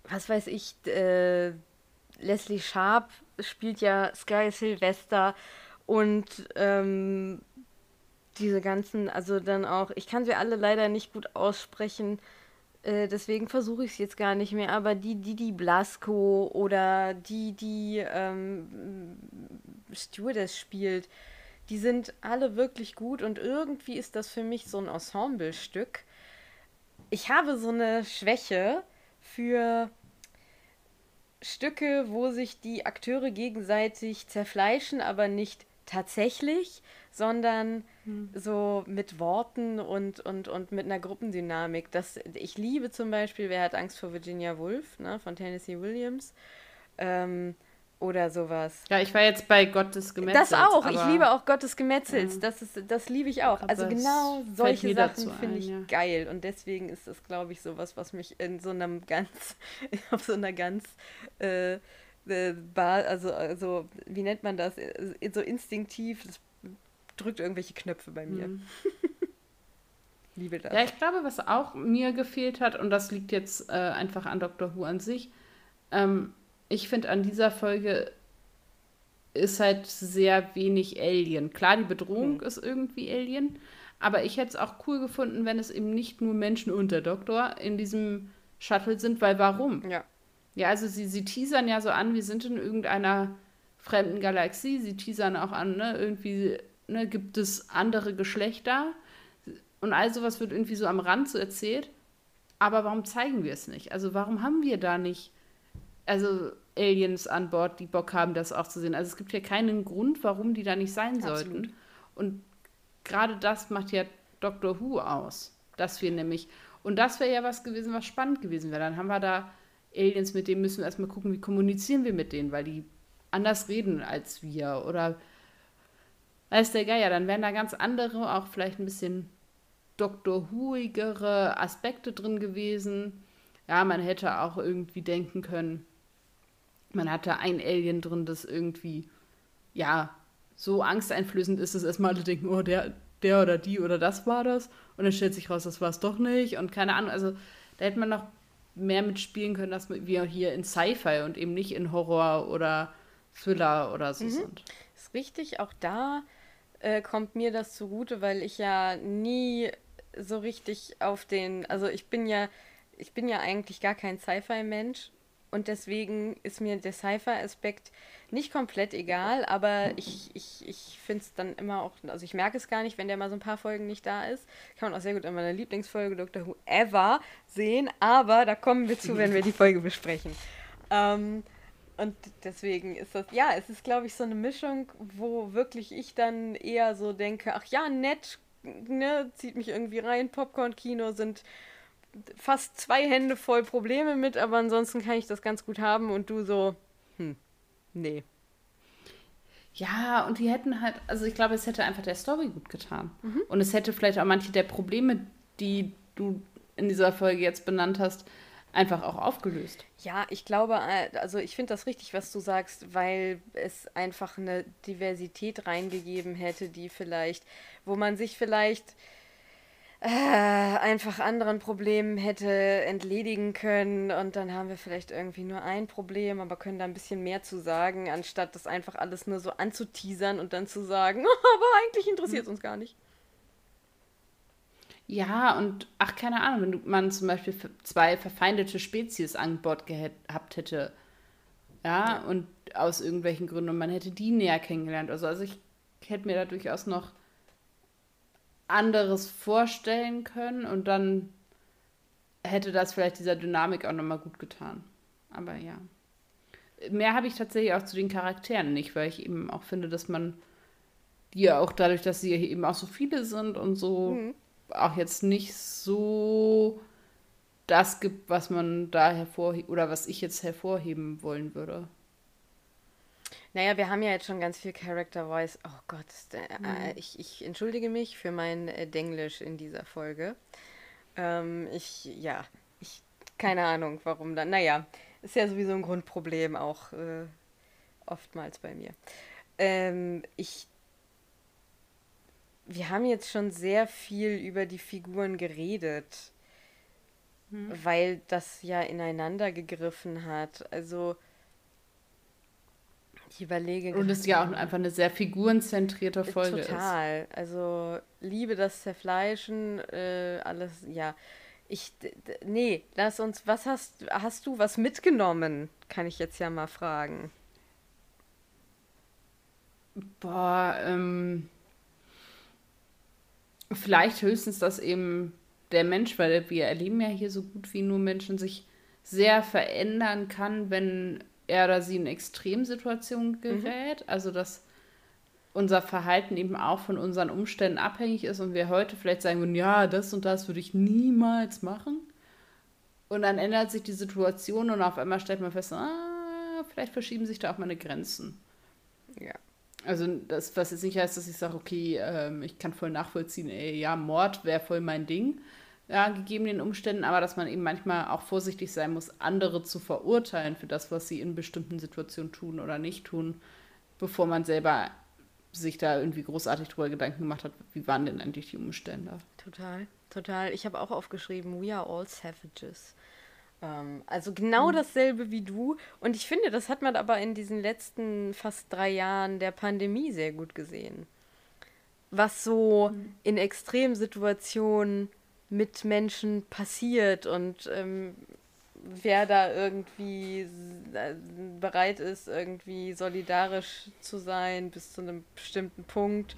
was weiß ich, äh, Leslie Sharp spielt ja Sky Sylvester und ähm, diese ganzen, also dann auch, ich kann sie alle leider nicht gut aussprechen, äh, deswegen versuche ich es jetzt gar nicht mehr, aber die, die, die Blasco oder die, die ähm, Stewardess spielt, die sind alle wirklich gut und irgendwie ist das für mich so ein Ensemblestück. Ich habe so eine Schwäche für Stücke, wo sich die Akteure gegenseitig zerfleischen, aber nicht tatsächlich, sondern so mit Worten und, und, und mit einer Gruppendynamik. Das, ich liebe zum Beispiel, wer hat Angst vor Virginia Woolf, ne, von Tennessee Williams. Ähm, oder sowas. Ja, ich war jetzt bei Gott des Gemetzels. Das auch. Ich liebe auch Gottes Gemetzels. Das, ist, das liebe ich auch. Also genau solche Sachen finde ich ja. geil. Und deswegen ist das, glaube ich, sowas, was mich in so einem ganz, *laughs* auf so einer ganz, äh, äh, also, also, wie nennt man das? Äh, So instinktiv, das drückt irgendwelche Knöpfe bei mir. Mhm. *laughs* Liebe das. Ja, ich glaube, was auch mir gefehlt hat, und das liegt jetzt äh, einfach an Dr. Who an sich, ähm, ich finde an dieser Folge ist halt sehr wenig Alien. Klar, die Bedrohung Hm. ist irgendwie Alien, aber ich hätte es auch cool gefunden, wenn es eben nicht nur Menschen und der Doktor in diesem Shuttle sind, weil warum? Ja. Ja, also sie, sie teasern ja so an, wir sind in irgendeiner fremden Galaxie. Sie teasern auch an, ne, irgendwie ne, gibt es andere Geschlechter. Und all sowas wird irgendwie so am Rand so erzählt. Aber warum zeigen wir es nicht? Also warum haben wir da nicht, also Aliens an Bord, die Bock haben, das auch zu sehen? Also es gibt ja keinen Grund, warum die da nicht sein Absolut. sollten. Und gerade das macht ja Doctor Who aus. Dass wir nämlich, und das wäre ja was gewesen, was spannend gewesen wäre. Dann haben wir da Aliens, mit denen müssen wir erstmal gucken, wie kommunizieren wir mit denen, weil die anders reden als wir. Oder weiß der Geier, dann wären da ganz andere, auch vielleicht ein bisschen Doctor Whoigere Aspekte drin gewesen. Ja, man hätte auch irgendwie denken können, man hatte ein Alien drin, das irgendwie, ja, so angsteinflößend ist, dass erstmal alle denken, oh, der, der oder die oder das war das. Und dann stellt sich raus, das war es doch nicht. Und keine Ahnung, also da hätte man noch mehr mitspielen können, dass wir hier in Sci-Fi und eben nicht in Horror oder Thriller oder so sind. Ist richtig, auch da äh, kommt mir das zugute, weil ich ja nie so richtig auf den, also ich bin ja, ich bin ja eigentlich gar kein Sci-Fi-Mensch und deswegen ist mir der Sci-Fi-Aspekt nicht komplett egal, aber ich, ich, ich finde es dann immer auch, also ich merke es gar nicht, wenn der mal so ein paar Folgen nicht da ist. Kann man auch sehr gut in meiner Lieblingsfolge Doctor Who ever sehen, aber da kommen wir zu, wenn wir die Folge besprechen. Ähm, und deswegen ist das, ja, es ist, glaube ich, so eine Mischung, wo wirklich ich dann eher so denke, ach ja, nett, ne, zieht mich irgendwie rein, Popcorn-Kino sind fast zwei Hände voll Probleme mit, aber ansonsten kann ich das ganz gut haben und du so, hm, nee. Ja, und die hätten halt, also ich glaube, es hätte einfach der Story gut getan. Und es hätte vielleicht auch manche der Probleme, die du in dieser Folge jetzt benannt hast, einfach auch aufgelöst. Ja, ich glaube, äh, also ich finde das richtig, was du sagst, weil es einfach eine Diversität reingegeben hätte, die vielleicht, wo man sich vielleicht äh, einfach anderen Problemen hätte entledigen können und dann haben wir vielleicht irgendwie nur ein Problem, aber können da ein bisschen mehr zu sagen, anstatt das einfach alles nur so anzuteasern und dann zu sagen, *laughs* aber eigentlich interessiert es uns gar nicht. Ja, und ach, keine Ahnung, wenn man zum Beispiel zwei verfeindete Spezies an Bord gehabt hätte, ja, und aus irgendwelchen Gründen, und man hätte die näher kennengelernt. Also, also ich hätte mir da durchaus noch anderes vorstellen können und dann hätte das vielleicht dieser Dynamik auch nochmal gut getan. Aber ja. Mehr habe ich tatsächlich auch zu den Charakteren nicht, weil ich eben auch finde, dass man die ja auch dadurch, dass sie eben auch so viele sind und so auch jetzt nicht so das gibt, was man da hervorheben oder was ich jetzt hervorheben wollen würde. Naja, wir haben ja jetzt schon ganz viel Character Voice. Oh Gott, äh, ich, ich entschuldige mich für mein äh, Denglisch in dieser Folge. Ähm, ich, ja, ich, keine Ahnung, warum dann. Naja, ist ja sowieso ein Grundproblem auch äh, oftmals bei mir. Ähm, ich, wir haben jetzt schon sehr viel über die Figuren geredet, weil das ja ineinander gegriffen hat. Also, ich überlege Und es ja auch einfach eine sehr figurenzentrierte Folge ist. Total. Also liebe das Zerfleischen, äh, alles, ja. Ich, nee, lass uns, was hast, hast du was mitgenommen? Kann ich jetzt ja mal fragen. Boah, ähm, vielleicht höchstens, dass eben der Mensch, weil wir erleben ja hier so gut wie nur Menschen, sich sehr verändern kann, wenn er oder sie in Extremsituationen gerät. Also, dass unser Verhalten eben auch von unseren Umständen abhängig ist und wir heute vielleicht sagen würden, ja, das und das würde ich niemals machen. Und dann ändert sich die Situation und auf einmal stellt man fest, ah, vielleicht verschieben sich da auch meine Grenzen. Ja. Also das, was jetzt nicht heißt, dass ich sage, okay, ähm, ich kann voll nachvollziehen, ey, ja, Mord wäre voll mein Ding, ja, gegeben den Umständen, aber dass man eben manchmal auch vorsichtig sein muss, andere zu verurteilen für das, was sie in bestimmten Situationen tun oder nicht tun, bevor man selber sich da irgendwie großartig drüber Gedanken gemacht hat, wie waren denn eigentlich die Umstände. Total, total. Ich habe auch aufgeschrieben, we are all savages. Ähm, also genau dasselbe wie du. Und ich finde, das hat man aber in diesen letzten fast drei Jahren der Pandemie sehr gut gesehen. Was so in Extremsituationen mit Menschen passiert und ähm, wer da irgendwie äh, bereit ist, irgendwie solidarisch zu sein bis zu einem bestimmten Punkt.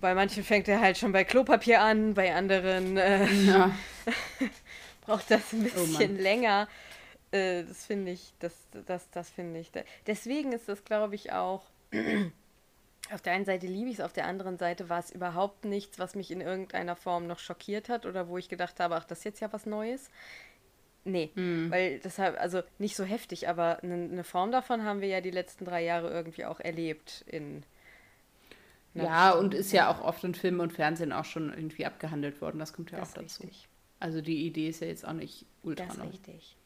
Bei manchen fängt er halt schon bei Klopapier an, bei anderen äh, Ja. *laughs* braucht das ein Oh bisschen Mann. länger. Äh, das finde ich, das, das, das finde ich. Deswegen ist das, glaube ich, auch. Auf der einen Seite liebe ich es, auf der anderen Seite war es überhaupt nichts, was mich in irgendeiner Form noch schockiert hat oder wo ich gedacht habe, ach, das ist jetzt ja was Neues. Nee, Hm. weil deshalb, also nicht so heftig, aber eine eine Form davon haben wir ja die letzten drei Jahre irgendwie auch erlebt in. Ja, und ist ja auch oft in Film und Fernsehen auch schon irgendwie abgehandelt worden. Das kommt ja Das auch dazu. richtig. Also die Idee ist ja jetzt auch nicht ultra Das ist neu. richtig.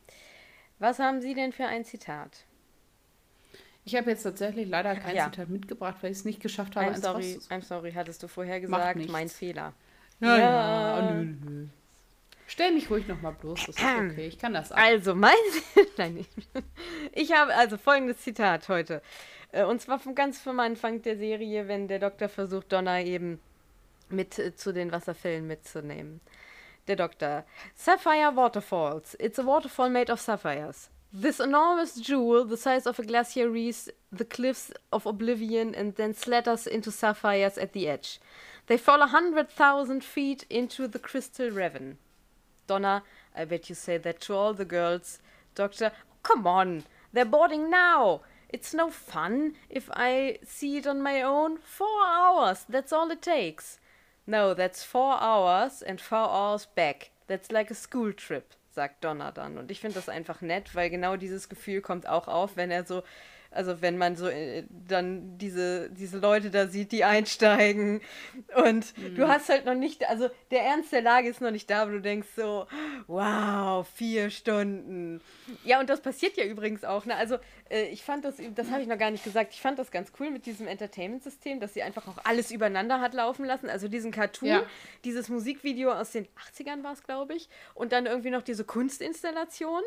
Was haben Sie denn für ein Zitat? Ich habe jetzt tatsächlich leider kein ja. Zitat mitgebracht, weil ich es nicht geschafft habe, I'm sorry. I'm sorry, hattest du vorher gesagt, mein Fehler. Ja, Ja. ja. nö, nö. Stell mich ruhig nochmal bloß, das ist *clears throat* okay. Ich kann das ab. Also, mein. *laughs* Nein. Ich habe also folgendes Zitat heute. Äh, Und zwar vom ganz vom Anfang der Serie, wenn der Doktor versucht, Donna eben mit äh, zu den Wasserfällen mitzunehmen. Der Doktor. Sapphire Waterfalls. It's a waterfall made of sapphires. This enormous jewel, the size of a glacier, wreaths the cliffs of oblivion and then slatters into sapphires at the edge. They fall a hundred thousand feet into the crystal ravine. Donna, I bet you say that to all the girls. Doctor, come on, they're boarding now. It's no fun if I see it on my own. Four hours, that's all it takes. No, that's four hours and four hours back. That's like a school trip, sagt Donna dann. Und ich finde das einfach nett, weil genau dieses Gefühl kommt auch auf, wenn er so, also wenn man so äh, dann diese, diese Leute da sieht, die einsteigen. Und du hast halt noch nicht, also der Ernst der Lage ist noch nicht da, aber du denkst so, wow, vier Stunden. Ja, und das passiert ja übrigens auch. Ne? Also äh, ich fand das, das habe ich noch gar nicht gesagt, ich fand das ganz cool mit diesem Entertainment-System, dass sie einfach auch alles übereinander hat laufen lassen. Also diesen Cartoon, Ja. dieses Musikvideo aus den 80ern war es, glaube ich, und dann irgendwie noch diese Kunstinstallation.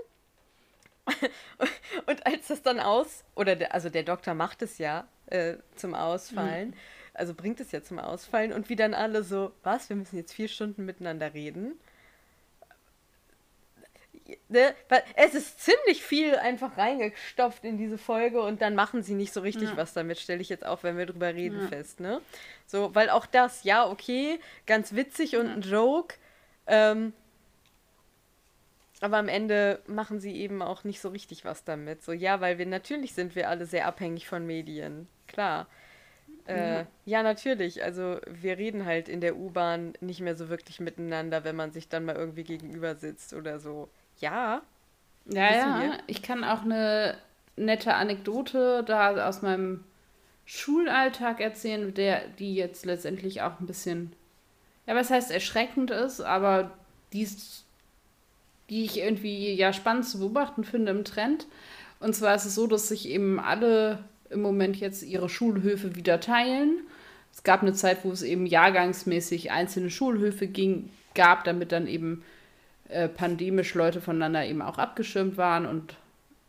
*laughs* Und als das dann aus, oder der, also der Doktor macht es ja äh, zum Ausfallen, also bringt es ja zum Ausfallen und wie dann alle so, was, wir müssen jetzt vier Stunden miteinander reden. Ne? Es ist ziemlich viel einfach reingestopft in diese Folge und dann machen sie nicht so richtig Ja. was damit, stelle ich jetzt auch, wenn wir drüber reden, Ja. fest, ne? So, weil auch das, ja, okay, ganz witzig und ein Joke, ähm, aber am Ende machen sie eben auch nicht so richtig was damit. So, ja, weil wir natürlich sind wir alle sehr abhängig von Medien. Klar. Äh, Ja. ja, natürlich. Also wir reden halt in der U-Bahn nicht mehr so wirklich miteinander, wenn man sich dann mal irgendwie gegenüber sitzt oder so. Ja. Ja, ja. wir. Ich kann auch eine nette Anekdote da aus meinem Schulalltag erzählen, der, die jetzt letztendlich auch ein bisschen, ja, was heißt erschreckend ist, aber die, ist, die ich irgendwie ja spannend zu beobachten finde im Trend. Und zwar ist es so, dass sich eben alle im Moment jetzt ihre Schulhöfe wieder teilen. Es gab eine Zeit, wo es eben jahrgangsmäßig einzelne Schulhöfe ging, gab, damit dann eben äh, pandemisch Leute voneinander eben auch abgeschirmt waren und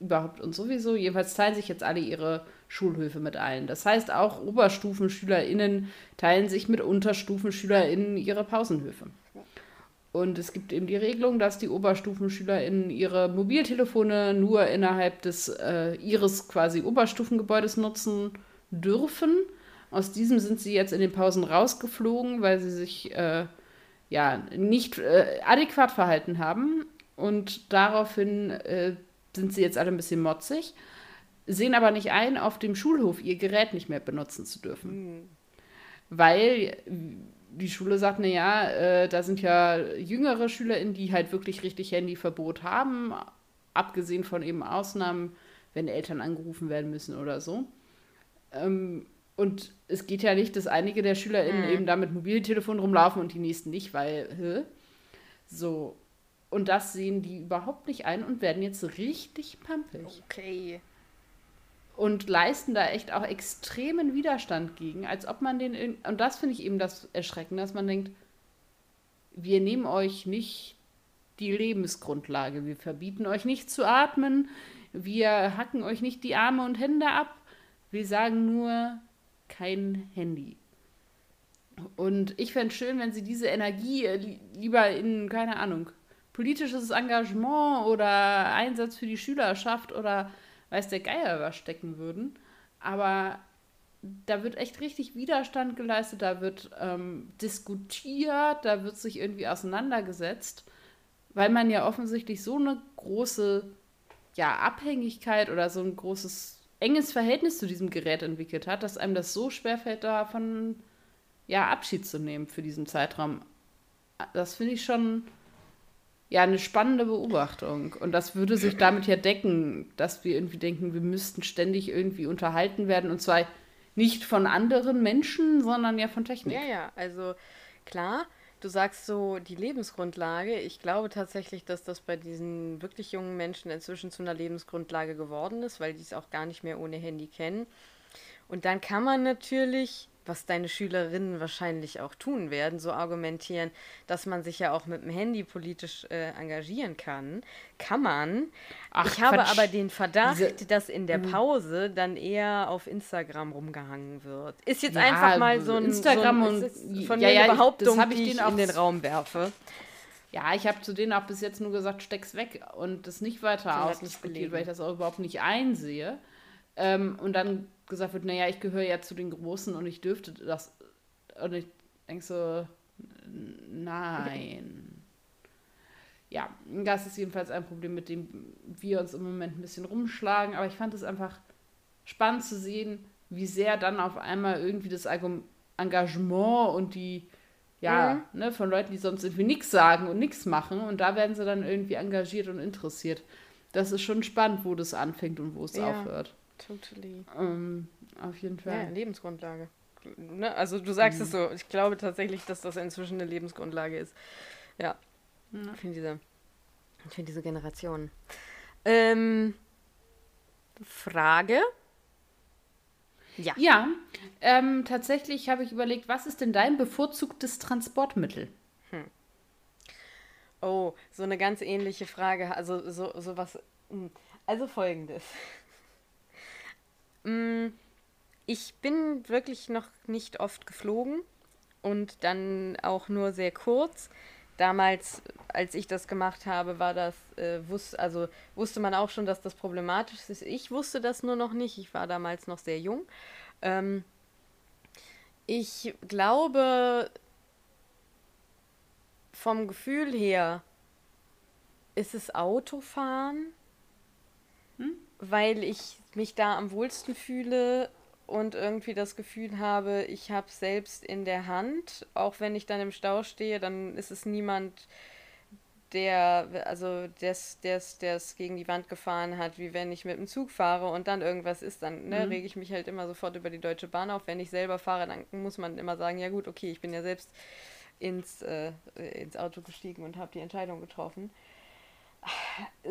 überhaupt und sowieso. Jedenfalls teilen sich jetzt alle ihre Schulhöfe mit allen. Das heißt, auch OberstufenschülerInnen teilen sich mit UnterstufenschülerInnen ihre Pausenhöfe. Und es gibt eben die Regelung, dass die OberstufenschülerInnen ihre Mobiltelefone nur innerhalb des äh, ihres quasi Oberstufengebäudes nutzen dürfen. Aus diesem sind sie jetzt in den Pausen rausgeflogen, weil sie sich äh, ja nicht äh, adäquat verhalten haben. Und daraufhin äh, sind sie jetzt alle ein bisschen motzig, sehen aber nicht ein, auf dem Schulhof ihr Gerät nicht mehr benutzen zu dürfen. Weil die Schule sagt, naja, äh, da sind ja jüngere SchülerInnen, die halt wirklich richtig Handyverbot haben, abgesehen von eben Ausnahmen, wenn Eltern angerufen werden müssen oder so. Ähm, und es geht ja nicht, dass einige der SchülerInnen eben da mit Mobiltelefon rumlaufen und die nächsten nicht, weil, hä? So. Und das sehen die überhaupt nicht ein und werden jetzt richtig pampig. Okay. Und leisten da echt auch extremen Widerstand gegen, als ob man den, in, und das finde ich eben das Erschreckende, dass man denkt, wir nehmen euch nicht die Lebensgrundlage, wir verbieten euch nicht zu atmen, wir hacken euch nicht die Arme und Hände ab, wir sagen nur kein Handy. Und ich fände es schön, wenn sie diese Energie äh, lieber in, keine Ahnung, politisches Engagement oder Einsatz für die Schülerschaft oder weiß der Geier was stecken würden. Aber da wird echt richtig Widerstand geleistet, da wird ähm, diskutiert, da wird sich irgendwie auseinandergesetzt, weil man ja offensichtlich so eine große ja, Abhängigkeit oder so ein großes, enges Verhältnis zu diesem Gerät entwickelt hat, dass einem das so schwerfällt, davon ja, Abschied zu nehmen für diesen Zeitraum. Das finde ich schon ja eine spannende Beobachtung. Und das würde sich damit ja decken, dass wir irgendwie denken, wir müssten ständig irgendwie unterhalten werden und zwar nicht von anderen Menschen, sondern ja von Technik. Ja, ja, also klar, du sagst so die Lebensgrundlage. Ich glaube tatsächlich, dass das bei diesen wirklich jungen Menschen inzwischen zu einer Lebensgrundlage geworden ist, weil die es auch gar nicht mehr ohne Handy kennen. Und dann kann man natürlich was deine Schülerinnen wahrscheinlich auch tun werden, so argumentieren, dass man sich ja auch mit dem Handy politisch äh, engagieren kann. Kann man. Ach, ich habe aber den Verdacht, Diese, dass in der mhm. Pause dann eher auf Instagram rumgehangen wird. Ist jetzt ja, einfach mal so ein, Instagram so ein, und, von ja, mir eine ja, Behauptung, ich, die ich in den Raum werfe. Ja, ich habe zu denen auch bis jetzt nur gesagt, steck's weg und das nicht weiter ausdiskutiert, weil ich das auch überhaupt nicht einsehe. Ähm, und dann gesagt wird, naja, ich gehöre ja zu den Großen und ich dürfte das. Und ich denke so, nein. Ja, das ist jedenfalls ein Problem, mit dem wir uns im Moment ein bisschen rumschlagen. Aber ich fand es einfach spannend zu sehen, wie sehr dann auf einmal irgendwie das Engagement und die, ja, mhm. ne, von Leuten, die sonst irgendwie nichts sagen und nichts machen. Und da werden sie dann irgendwie engagiert und interessiert. Das ist schon spannend, wo das anfängt und wo es ja. aufhört. Totally. Ähm, auf jeden Fall. Ja, Lebensgrundlage. Ne? Also du sagst mhm. es so. Ich glaube tatsächlich, dass das inzwischen eine Lebensgrundlage ist. Ja. Mhm. Finde diese, find diese Generation. Ähm, Frage. Ja. Ja, ähm, tatsächlich habe ich überlegt, was ist denn dein bevorzugtes Transportmittel? Hm. Oh, so eine ganz ähnliche Frage. Also so, so was. Hm. Also folgendes. Mm, ich bin wirklich noch nicht oft geflogen und dann auch nur sehr kurz. Damals, als ich das gemacht habe, war das, äh, wus also wusste man auch schon, dass das problematisch ist. Ich wusste das nur noch nicht. Ich war damals noch sehr jung. Ähm, ich glaube, vom Gefühl her ist es Autofahren, hm? Weil ich mich da am wohlsten fühle und irgendwie das Gefühl habe, ich habe selbst in der Hand, auch wenn ich dann im Stau stehe, dann ist es niemand, der, also des, des, der es gegen die Wand gefahren hat, wie wenn ich mit dem Zug fahre und dann irgendwas ist, dann ne, mhm. rege ich mich halt immer sofort über die Deutsche Bahn auf. Wenn ich selber fahre, dann muss man immer sagen, ja gut, okay, ich bin ja selbst ins, äh, ins Auto gestiegen und habe die Entscheidung getroffen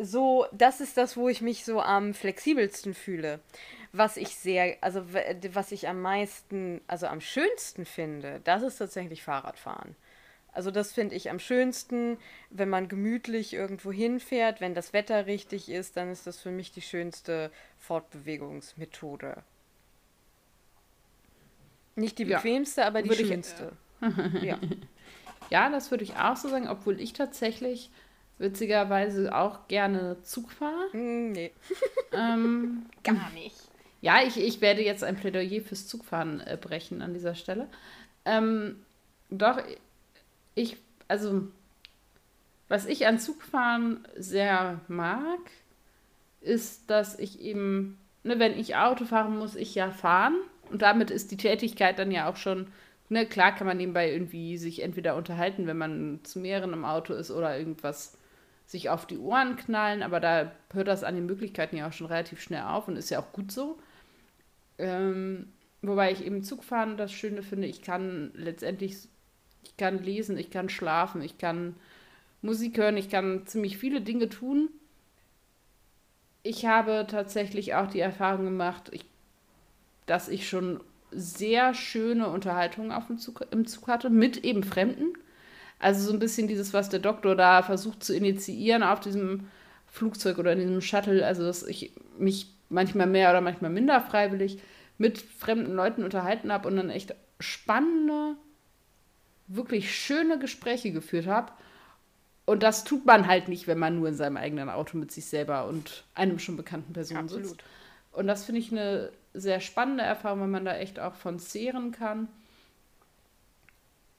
so, das ist das, wo ich mich so am flexibelsten fühle. Was ich sehr, also was ich am meisten, also am schönsten finde, das ist tatsächlich Fahrradfahren. Also das finde ich am schönsten, wenn man gemütlich irgendwo hinfährt, wenn das Wetter richtig ist, dann ist das für mich die schönste Fortbewegungsmethode. Nicht die bequemste, ja, aber die schönste. Ich, *laughs* ja. ja, das würde ich auch so sagen, obwohl ich tatsächlich witzigerweise auch gerne Zug fahre. Hm, nee. *laughs* Ähm, Gar nicht. Ja, ich, ich werde jetzt ein Plädoyer fürs Zugfahren äh, brechen an dieser Stelle. Ähm, doch, ich, also, was ich an Zugfahren sehr mag, ist, dass ich eben, ne, wenn ich Auto fahre, muss ich ja fahren. Und damit ist die Tätigkeit dann ja auch schon, ne, klar kann man nebenbei irgendwie sich entweder unterhalten, wenn man zu mehreren im Auto ist oder irgendwas sich auf die Ohren knallen, aber da hört das an den Möglichkeiten ja auch schon relativ schnell auf und ist ja auch gut so. Ähm, wobei ich eben Zugfahren das Schöne finde, ich kann letztendlich, ich kann lesen, ich kann schlafen, ich kann Musik hören, ich kann ziemlich viele Dinge tun. ich habe tatsächlich auch die Erfahrung gemacht, ich, dass ich schon sehr schöne Unterhaltungen auf dem Zug, im Zug hatte, mit eben Fremden. Also so ein bisschen dieses, was der Doktor da versucht zu initiieren auf diesem Flugzeug oder in diesem Shuttle, also dass ich mich manchmal mehr oder manchmal minder freiwillig mit fremden Leuten unterhalten habe und dann echt spannende, wirklich schöne Gespräche geführt habe. Und das tut man halt nicht, wenn man nur in seinem eigenen Auto mit sich selber und einem schon bekannten Person Absolut. sitzt. Und das finde ich eine sehr spannende Erfahrung, wenn man da echt auch von zehren kann.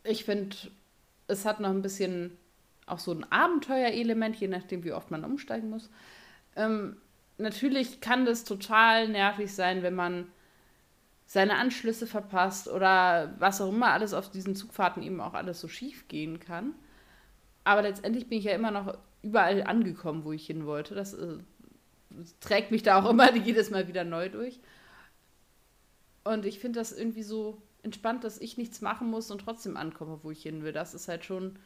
Ich finde, es hat noch ein bisschen auch so ein Abenteuerelement, je nachdem, wie oft man umsteigen muss. Ähm, natürlich kann das total nervig sein, wenn man seine Anschlüsse verpasst oder was auch immer alles auf diesen Zugfahrten eben auch alles so schief gehen kann. Aber letztendlich bin ich ja immer noch überall angekommen, wo ich hin wollte. Das, äh, trägt mich da auch immer *laughs* jedes Mal wieder neu durch. Und ich finde das irgendwie so entspannt, dass ich nichts machen muss und trotzdem ankomme, wo ich hin will. Das ist halt schon,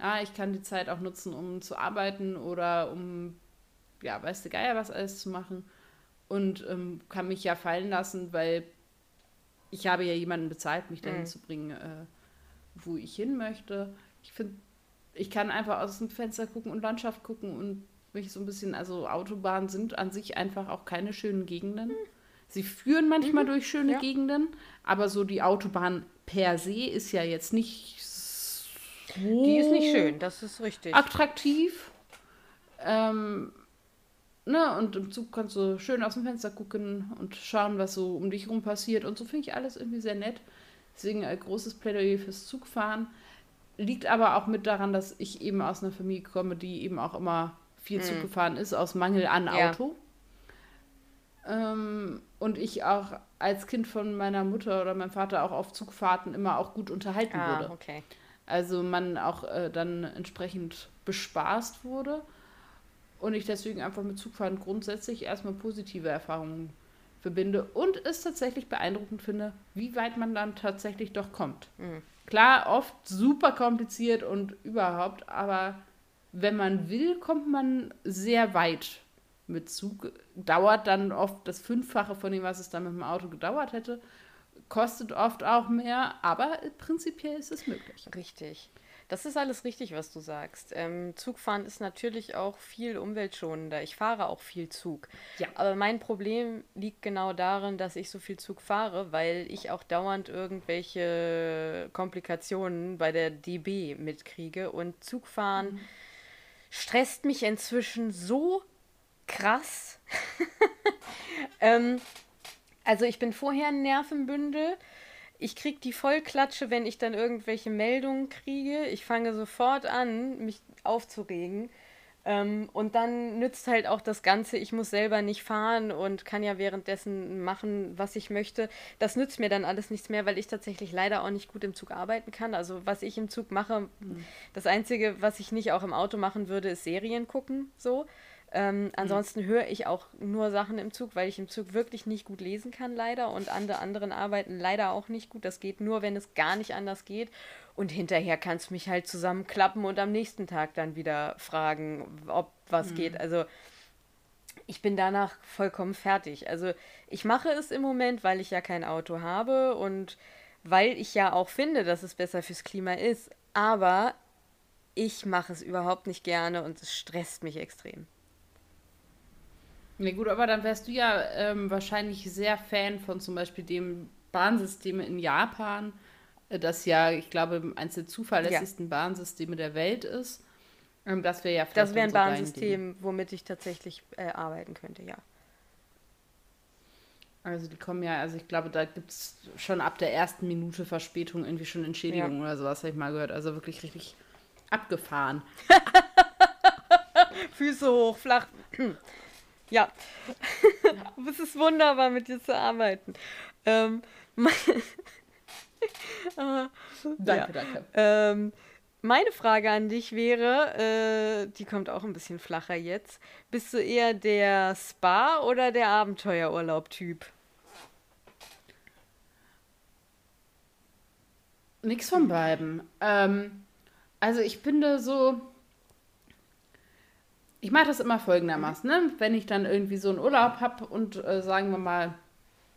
ja, ich kann die Zeit auch nutzen, um zu arbeiten oder um, ja, weißt du, Geier was alles zu machen. Und ähm, kann mich ja fallen lassen, weil ich habe ja jemanden bezahlt, mich dahin mhm. zu bringen, äh, wo ich hin möchte. Ich finde, ich kann einfach aus dem Fenster gucken und Landschaft gucken und mich so ein bisschen, also Autobahnen sind an sich einfach auch keine schönen Gegenden. Mhm. Sie führen manchmal mhm. durch schöne ja. Gegenden, aber so die Autobahn per se ist ja jetzt nicht so Die ist nicht schön, das ist richtig. Attraktiv. Ähm, ne, und im Zug kannst du schön aus dem Fenster gucken und schauen, was so um dich herum passiert. Und so finde ich alles irgendwie sehr nett. Deswegen ein großes Plädoyer fürs Zugfahren. Liegt aber auch mit daran, dass ich eben aus einer Familie komme, die eben auch immer viel mhm. Zug gefahren ist, aus Mangel an Auto. Ja. Ähm, und ich auch als Kind von meiner Mutter oder meinem Vater auch auf Zugfahrten immer auch gut unterhalten ah, wurde. Okay. Also man auch äh, dann entsprechend bespaßt wurde und ich deswegen einfach mit Zugfahren grundsätzlich erstmal positive Erfahrungen verbinde und es tatsächlich beeindruckend finde, wie weit man dann tatsächlich doch kommt. Mhm. Klar, oft super kompliziert und überhaupt, aber wenn man will, kommt man sehr weit mit Zug. Dauert dann oft das Fünffache von dem, was es dann mit dem Auto gedauert hätte. Kostet oft auch mehr, aber prinzipiell ist es möglich. Richtig. Das ist alles richtig, was du sagst. Ähm, Zugfahren ist natürlich auch viel umweltschonender. Ich fahre auch viel Zug. Ja. Aber mein Problem liegt genau darin, dass ich so viel Zug fahre, weil ich auch dauernd irgendwelche Komplikationen bei der DB mitkriege. Und Zugfahren mhm. stresst mich inzwischen so krass. *laughs* ähm, also ich bin vorher ein Nervenbündel ich kriege die Vollklatsche, wenn ich dann irgendwelche Meldungen kriege. Ich fange sofort an, mich aufzuregen. Ähm, und dann nützt halt auch das Ganze, ich muss selber nicht fahren und kann ja währenddessen machen, was ich möchte. Das nützt mir dann alles nichts mehr, weil ich tatsächlich leider auch nicht gut im Zug arbeiten kann. Also was ich im Zug mache, mhm. das Einzige, was ich nicht auch im Auto machen würde, ist Serien gucken. So. Ähm, mhm. ansonsten mhm. höre ich auch nur Sachen im Zug, weil ich im Zug wirklich nicht gut lesen kann, leider. Und andere anderen arbeiten leider auch nicht gut. Das geht nur, wenn es gar nicht anders geht. Und hinterher kannst du mich halt zusammenklappen und am nächsten Tag dann wieder fragen, ob was mhm. geht. Also ich bin danach vollkommen fertig. Also ich mache es im Moment, weil ich ja kein Auto habe und weil ich ja auch finde, dass es besser fürs Klima ist. Aber ich mache es überhaupt nicht gerne und es stresst mich extrem. Na gut, aber dann wärst du ja ähm, wahrscheinlich sehr Fan von zum Beispiel dem Bahnsystem in Japan, äh, das ja, ich glaube, eines der zuverlässigsten ja. Bahnsysteme der Welt ist. Ähm, das wäre ja vielleicht Das wäre ein Bahnsystem, womit ich tatsächlich äh, arbeiten könnte, ja. Also die kommen ja, also ich glaube, da gibt es schon ab der ersten Minute Verspätung irgendwie schon Entschädigung ja. oder sowas, habe ich mal gehört. Also wirklich richtig abgefahren. *laughs* Füße hoch, flach. Ja. *laughs* es ist wunderbar, mit dir zu arbeiten. Ähm, *laughs* äh, danke, ja. danke. Ähm, meine Frage an dich wäre, äh, die kommt auch ein bisschen flacher jetzt. Bist du eher der Spa- oder der Abenteuerurlaub-Typ? Nix von beiden. Ähm, also ich finde so, ich mache das immer folgendermaßen, ne? wenn ich dann irgendwie so einen Urlaub habe und äh, sagen wir mal,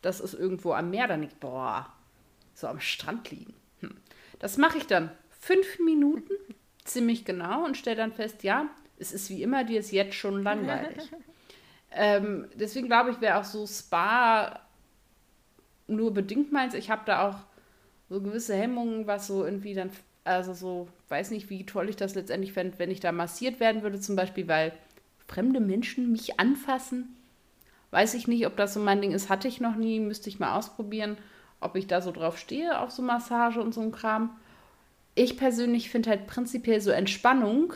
das ist irgendwo am Meer, dann nicht, boah, so am Strand liegen. Hm. Das mache ich dann fünf Minuten, ziemlich genau, und stelle dann fest, ja, es ist wie immer, dir ist jetzt schon langweilig. *laughs* ähm, deswegen glaube ich, wäre auch so Spa nur bedingt meins. Ich habe da auch so gewisse Hemmungen, was so irgendwie dann, also so, weiß nicht, wie toll ich das letztendlich fände, wenn ich da massiert werden würde, zum Beispiel, weil fremde Menschen mich anfassen. Weiß ich nicht, ob das so mein Ding ist, hatte ich noch nie, müsste ich mal ausprobieren, ob ich da so drauf stehe, auf so Massage und so ein Kram. Ich persönlich finde halt prinzipiell so Entspannung,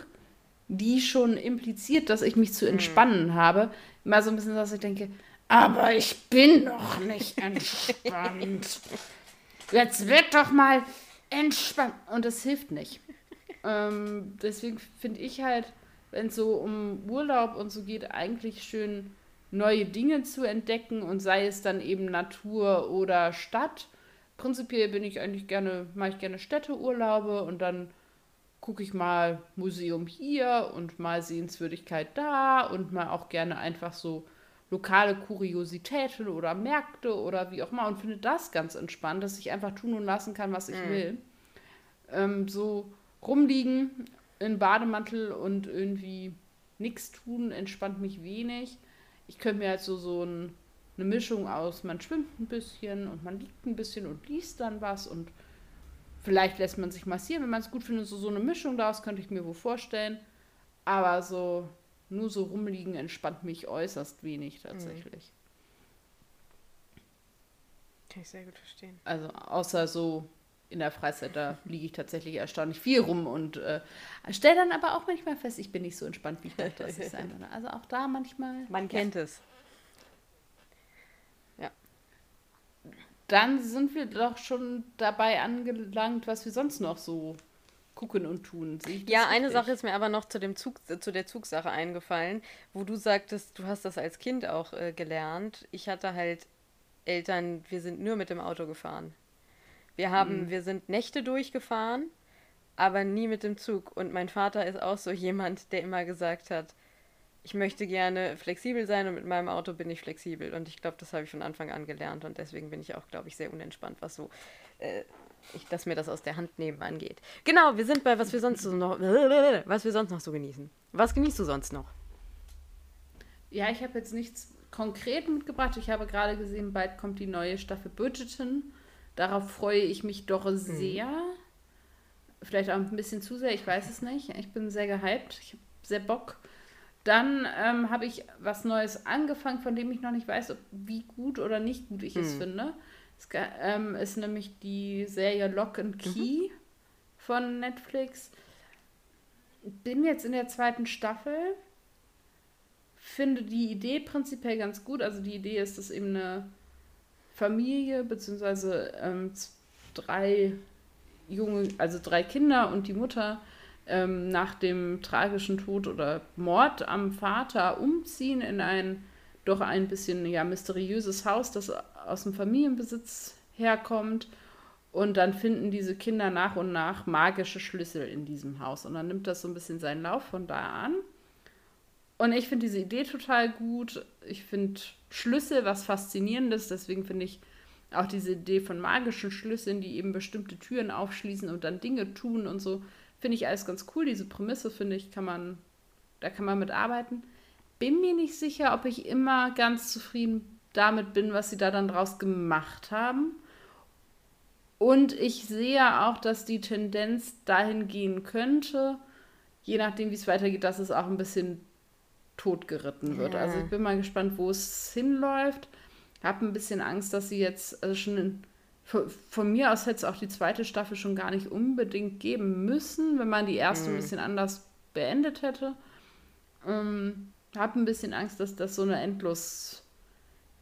die schon impliziert, dass ich mich zu mhm. entspannen mhm. habe, immer so ein bisschen, dass ich denke, aber ich bin noch nicht *laughs* entspannt. Jetzt wird doch mal entspannt. Und das hilft nicht. Ähm, deswegen finde ich halt, wenn es so um Urlaub und so geht, eigentlich schön neue Dinge zu entdecken und sei es dann eben Natur oder Stadt. Prinzipiell bin ich eigentlich gerne, mache ich gerne Städteurlaube und dann gucke ich mal Museum hier und mal Sehenswürdigkeit da und mal auch gerne einfach so lokale Kuriositäten oder Märkte oder wie auch immer und finde das ganz entspannt, dass ich einfach tun und lassen kann, was ich mhm. will. Ähm, so rumliegen in Bademantel und irgendwie nichts tun, entspannt mich wenig. Ich könnte mir halt so, so ein, eine Mischung aus, man schwimmt ein bisschen und man liegt ein bisschen und liest dann was und vielleicht lässt man sich massieren, wenn man es gut findet. So, so eine Mischung daraus könnte ich mir wohl vorstellen. Aber so nur so rumliegen entspannt mich äußerst wenig tatsächlich. Kann ich sehr gut verstehen. Also außer so in der Freizeit, da *laughs* liege ich tatsächlich erstaunlich viel rum und äh, stelle dann aber auch manchmal fest, ich bin nicht so entspannt, wie ich dachte, dass ich sein würde. Also auch da manchmal. Man kennt ja. es. Ja. Dann sind wir doch schon dabei angelangt, was wir sonst noch so gucken und tun. ja, eine Sache ist mir aber noch zu, dem Zug, zu der Zugsache eingefallen, wo du sagtest, du hast das als Kind auch äh, gelernt. Ich hatte halt Eltern, wir sind nur mit dem Auto gefahren. Wir haben, mhm. wir sind Nächte durchgefahren, aber nie mit dem Zug. Und mein Vater ist auch so jemand, der immer gesagt hat, ich möchte gerne flexibel sein und mit meinem Auto bin ich flexibel. Und ich glaube, das habe ich von Anfang an gelernt und deswegen bin ich auch, glaube ich, sehr unentspannt, was so äh, ich, dass mir das aus der Hand nehmen angeht. Genau, wir sind bei was wir sonst so noch was wir sonst noch so genießen. Was genießt du sonst noch? Ja, ich habe jetzt nichts konkret mitgebracht. Ich habe gerade gesehen, bald kommt die neue Staffel Bridgerton. Darauf freue ich mich doch mhm. sehr. Mhm. Vielleicht auch ein bisschen zu sehr, ich weiß es nicht. Ich bin sehr gehypt. Ich habe sehr Bock. Dann ähm, habe ich was Neues angefangen, von dem ich noch nicht weiß, ob, wie gut oder nicht gut ich mhm. es finde. Es ähm, ist nämlich die Serie Lock and Key mhm. von Netflix. Bin jetzt in der zweiten Staffel. Finde die Idee prinzipiell ganz gut. Also die Idee ist, dass eben eine Familie beziehungsweise ähm, drei junge, also drei Kinder und die Mutter ähm, nach dem tragischen Tod oder Mord am Vater umziehen in ein doch ein bisschen ja mysteriöses Haus, das aus dem Familienbesitz herkommt. Und dann finden diese Kinder nach und nach magische Schlüssel in diesem Haus. Und dann nimmt das so ein bisschen seinen Lauf von da an. Und ich finde diese Idee total gut. Ich finde Schlüssel was Faszinierendes. Deswegen finde ich auch diese Idee von magischen Schlüsseln, die eben bestimmte Türen aufschließen und dann Dinge tun und so, finde ich alles ganz cool. Diese Prämisse, finde ich, kann man, da kann man mit arbeiten. Bin mir nicht sicher, ob ich immer ganz zufrieden damit bin, was sie da dann draus gemacht haben. Und ich sehe auch, dass die Tendenz dahin gehen könnte, je nachdem, wie es weitergeht, dass es auch ein bisschen totgeritten wird. Ja. Also ich bin mal gespannt, wo es hinläuft. Habe ein bisschen Angst, dass sie jetzt, also schon in, von, von, mir aus hätte es auch die zweite Staffel schon gar nicht unbedingt geben müssen, wenn man die erste mhm. ein bisschen anders beendet hätte. Ähm, habe ein bisschen Angst, dass das so eine endlos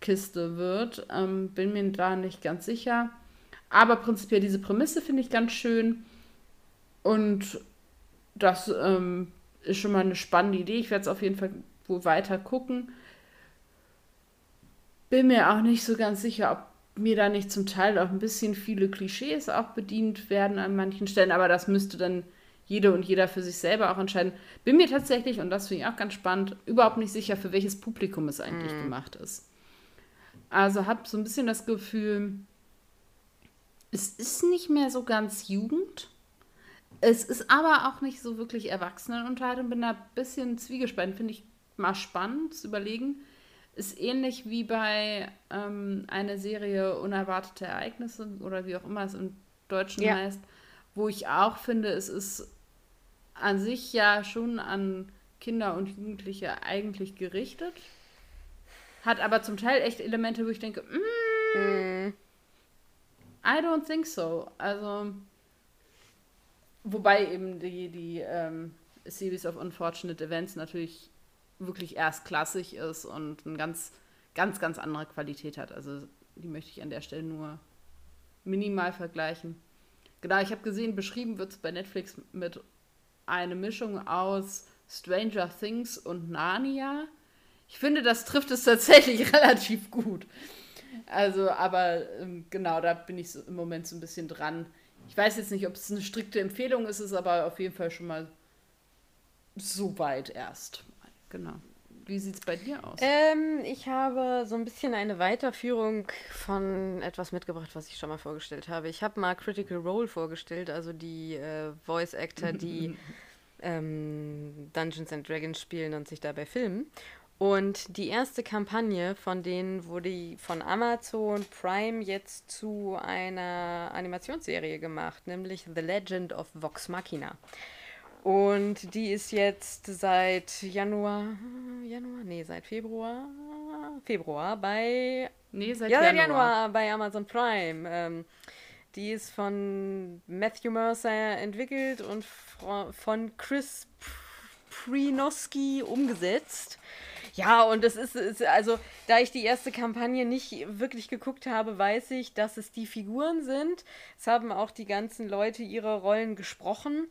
Kiste wird. Ähm, bin mir da nicht ganz sicher. Aber prinzipiell diese Prämisse finde ich ganz schön. Und das ähm, ist schon mal eine spannende Idee. Ich werde es auf jeden Fall wohl weiter gucken. Bin mir auch nicht so ganz sicher, ob mir da nicht zum Teil auch ein bisschen viele Klischees auch bedient werden an manchen Stellen. Aber das müsste dann jede und jeder für sich selber auch entscheiden. Bin mir tatsächlich, und das finde ich auch ganz spannend, überhaupt nicht sicher, für welches Publikum es eigentlich mm. gemacht ist. Also habe so ein bisschen das Gefühl, es ist nicht mehr so ganz Jugend. Es ist aber auch nicht so wirklich Erwachsenenunterhaltung. Bin da ein bisschen zwiegespalten. Finde ich mal spannend zu überlegen. Ist ähnlich wie bei ähm, einer Serie Unerwartete Ereignisse oder wie auch immer es im Deutschen ja. heißt, wo ich auch finde, es ist an sich ja schon an Kinder und Jugendliche eigentlich gerichtet. Hat aber zum Teil echt Elemente, wo ich denke, mm, mm. I don't think so. Also, wobei eben die, die ähm, Series of Unfortunate Events natürlich wirklich erstklassig ist und eine ganz, ganz, ganz andere Qualität hat. Also, die möchte ich an der Stelle nur minimal vergleichen. Genau, ich habe gesehen, beschrieben wird es bei Netflix mit einer Mischung aus Stranger Things und Narnia. Ich finde, das trifft es tatsächlich *laughs* relativ gut. Also, aber ähm, genau, da bin ich so im Moment so ein bisschen dran. Ich weiß jetzt nicht, ob es eine strikte Empfehlung ist, ist aber auf jeden Fall schon mal so weit erst. Genau. Wie sieht es bei dir aus? Ähm, ich habe so ein bisschen eine Weiterführung von etwas mitgebracht, was ich schon mal vorgestellt habe. Ich habe mal Critical Role vorgestellt, also die äh, Voice Actor, die *laughs* ähm, Dungeons and Dragons spielen und sich dabei filmen. Und die erste Kampagne von denen wurde von Amazon Prime jetzt zu einer Animationsserie gemacht, nämlich The Legend of Vox Machina. Und die ist jetzt seit Januar, Januar, nee, seit Februar, Februar bei, nee, seit ja, Januar. Januar bei Amazon Prime. Ähm, die ist von Matthew Mercer entwickelt und von Chris Prinoski umgesetzt. Ja, und es ist, ist, also, da ich die erste Kampagne nicht wirklich geguckt habe, weiß ich, dass es die Figuren sind. Es haben auch die ganzen Leute ihre Rollen gesprochen.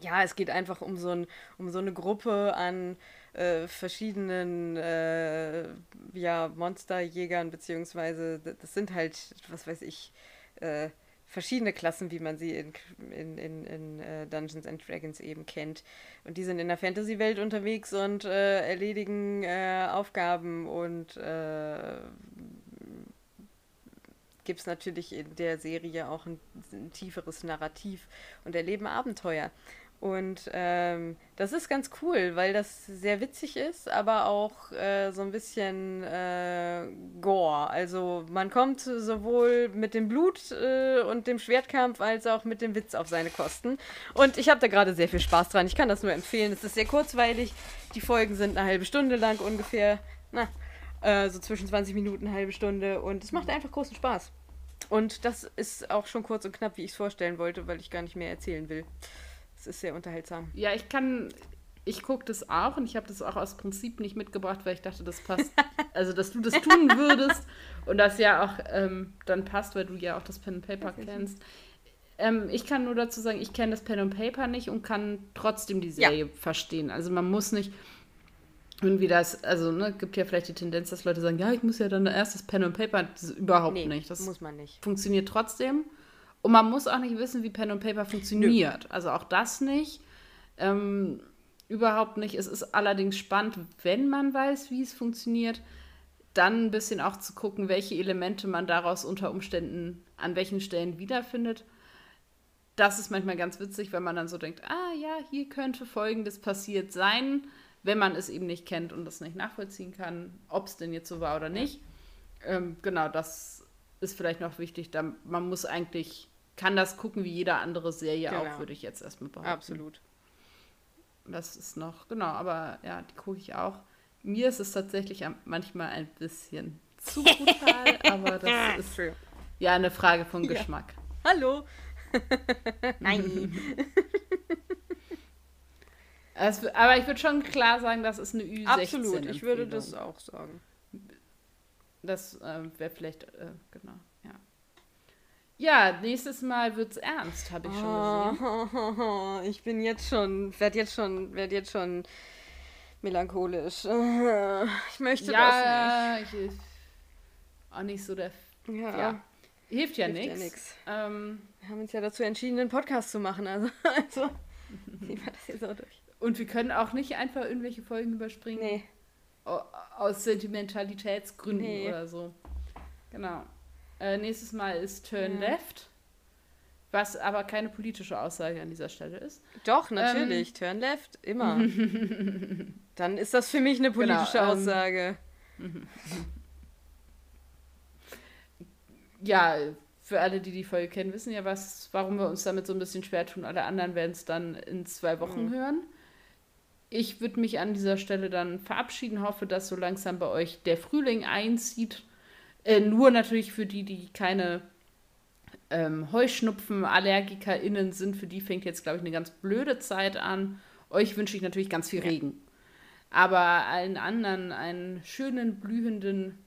Ja, es geht einfach um so, ein, um so eine Gruppe an äh, verschiedenen äh, ja, Monsterjägern, beziehungsweise das sind halt, was weiß ich, äh, verschiedene Klassen, wie man sie in, in, in, in uh, Dungeons and Dragons eben kennt. Und die sind in der Fantasy-Welt unterwegs und äh, erledigen äh, Aufgaben und äh, gibt es natürlich in der Serie auch ein, ein tieferes Narrativ und erleben Abenteuer. Und ähm, das ist ganz cool, weil das sehr witzig ist, aber auch äh, so ein bisschen äh, Gore. Also man kommt sowohl mit dem Blut äh, und dem Schwertkampf als auch mit dem Witz auf seine Kosten. Und ich habe da gerade sehr viel Spaß dran. Ich kann das nur empfehlen. Es ist sehr kurzweilig. Die Folgen sind eine halbe Stunde lang ungefähr. Na, äh, so zwischen 20 Minuten, halbe Stunde. Und es macht einfach großen Spaß. Und das ist auch schon kurz und knapp, wie ich es vorstellen wollte, weil ich gar nicht mehr erzählen will ist sehr unterhaltsam. Ja, ich kann, ich gucke das auch und ich habe das auch aus Prinzip nicht mitgebracht, weil ich dachte, das passt. *laughs* also, dass du das tun würdest und das ja auch ähm, dann passt, weil du ja auch das Pen and Paper kennst. Ähm, ich kann nur dazu sagen, ich kenne das Pen and Paper nicht und kann trotzdem die Serie ja. verstehen. Also man muss nicht irgendwie das, also ne, gibt ja vielleicht die Tendenz, dass Leute sagen, ja, ich muss ja dann erst das Pen and Paper, das ist überhaupt nee, nicht. Das muss man nicht. Funktioniert trotzdem. Und man muss auch nicht wissen, wie Pen und Paper funktioniert. Nö. Also auch das nicht. Ähm, überhaupt nicht. Es ist allerdings spannend, wenn man weiß, wie es funktioniert, dann ein bisschen auch zu gucken, welche Elemente man daraus unter Umständen an welchen Stellen wiederfindet. Das ist manchmal ganz witzig, wenn man dann so denkt, ah ja, hier könnte Folgendes passiert sein, wenn man es eben nicht kennt und das nicht nachvollziehen kann, ob es denn jetzt so war oder nicht. Ähm, genau, das ist vielleicht noch wichtig. Da, man muss eigentlich kann das gucken wie jede andere Serie genau. auch, würde ich jetzt erstmal behaupten. Absolut. Das ist noch, genau, aber ja, die gucke ich auch. Mir ist es tatsächlich manchmal ein bisschen zu brutal, *laughs* aber das ist True. ja eine Frage von ja. Geschmack. Hallo. *laughs* Nein. also, aber ich würde schon klar sagen, das ist eine Ü16. Absolut, ich würde das auch sagen. Das äh, wäre vielleicht, äh, genau. Ja, nächstes Mal wird's ernst, habe ich schon gesehen. *laughs* ich bin jetzt schon, werde jetzt schon, werde jetzt schon melancholisch. *laughs* Ich möchte ja, das nicht. Ich, auch nicht so der. Ja. ja. Hilft ja nichts. Ja ähm, Wir haben uns ja dazu entschieden, einen Podcast zu machen. Also, *laughs* also. Ziehen wir das hier so durch. Und wir können auch nicht einfach irgendwelche Folgen überspringen. Nee. au- Aus Sentimentalitätsgründen Nee. oder so. Genau. Äh, nächstes Mal ist Turn Ja. Left. Was aber keine politische Aussage an dieser Stelle ist. Doch, natürlich. Turn left, immer. *laughs* Dann ist das für mich eine politische Genau, ähm, Aussage. *laughs* Ja, für alle, die die Folge kennen, wissen ja, was, warum wir uns damit so ein bisschen schwer tun. Alle anderen werden es dann in zwei Wochen Mhm. hören. Ich würde mich an dieser Stelle dann verabschieden, hoffe, dass so langsam bei euch der Frühling einzieht. Äh, nur natürlich für die, die keine ähm, Heuschnupfen-AllergikerInnen sind, für die fängt jetzt, glaube ich, eine ganz blöde Zeit an. Euch wünsche ich natürlich ganz viel. Regen. Aber allen anderen einen schönen, blühenden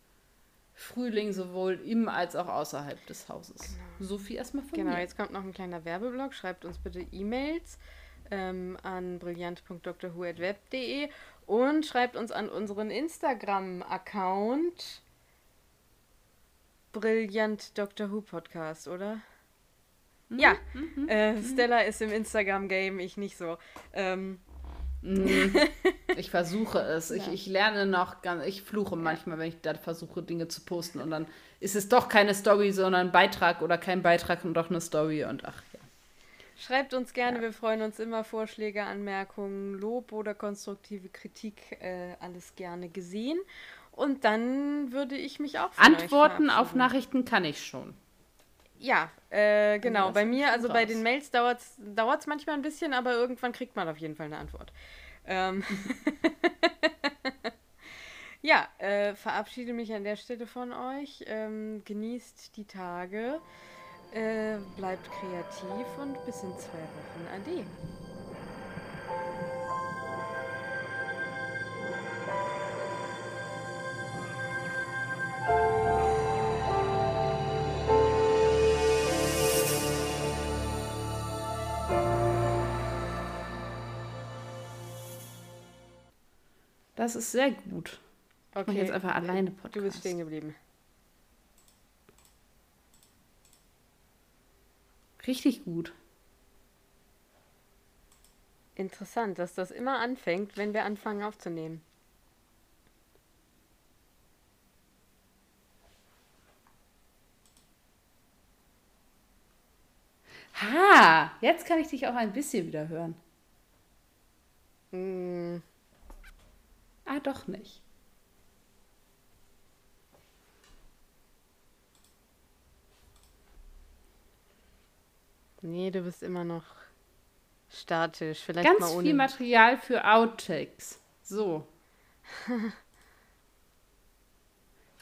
Frühling, sowohl im als auch außerhalb des Hauses. So viel erstmal von Genau, mir. jetzt kommt noch ein kleiner Werbeblock. Schreibt uns bitte E-Mails ähm, an brillant.drwho.web.de und schreibt uns an unseren Instagram-Account Brillant Doctor Who Podcast, oder? Ja, äh, Stella ist im Instagram-Game, ich nicht so. Ähm, Mm, *laughs* ich versuche es. Ich, ich lerne noch ganz, ich fluche manchmal, wenn ich da versuche, Dinge zu posten und dann ist es doch keine Story, sondern ein Beitrag oder kein Beitrag und doch eine Story und ach ja. schreibt uns gerne, wir freuen uns immer. Vorschläge, Anmerkungen, Lob oder konstruktive Kritik, äh, alles gerne gesehen. Und dann würde ich mich auch Antworten auf. Nachrichten kann ich schon. Ja, äh, genau. das bei mir, also bei raus. den Mails dauert es manchmal ein bisschen, aber irgendwann kriegt man auf jeden Fall eine Antwort. Ähm *laughs* ja, äh, verabschiede mich an der Stelle von euch. Ähm, genießt die Tage, äh, bleibt kreativ und bis in zwei Wochen. Ade. Das ist sehr gut. Ich mache jetzt einfach alleine Podcast. Du bist stehen geblieben. Richtig gut. Interessant, dass das immer anfängt, wenn wir anfangen aufzunehmen. Ha, jetzt kann ich dich auch ein bisschen wieder hören. Mm, Ah, doch nicht. nee, du bist immer noch statisch. Vielleicht mal Ganz ohne. viel Material für Outtakes. So. *laughs*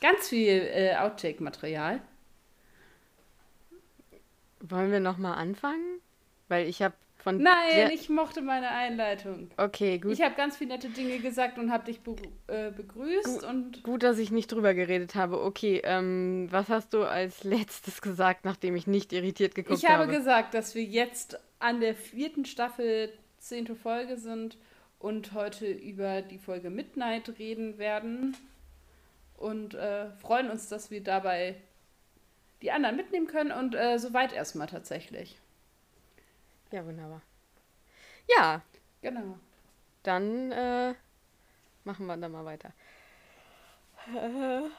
Ganz viel äh, Outtake-Material. Wollen wir noch mal anfangen? Weil ich habe von Nein, der- ich mochte meine Einleitung. Okay, gut. Ich habe ganz viele nette Dinge gesagt und habe dich be äh, begrüßt und Gut, dass ich nicht drüber geredet habe. Okay, ähm, was hast du als letztes gesagt, nachdem ich nicht irritiert geguckt ich habe habe? gesagt, dass wir jetzt an der vierten Staffel, zehnte Folge sind und heute über die Folge Midnight reden werden und äh, freuen uns, dass wir dabei die anderen mitnehmen können und äh, soweit erstmal tatsächlich. Ja, wunderbar. Ja, Genau. dann äh, machen wir da mal weiter. Äh,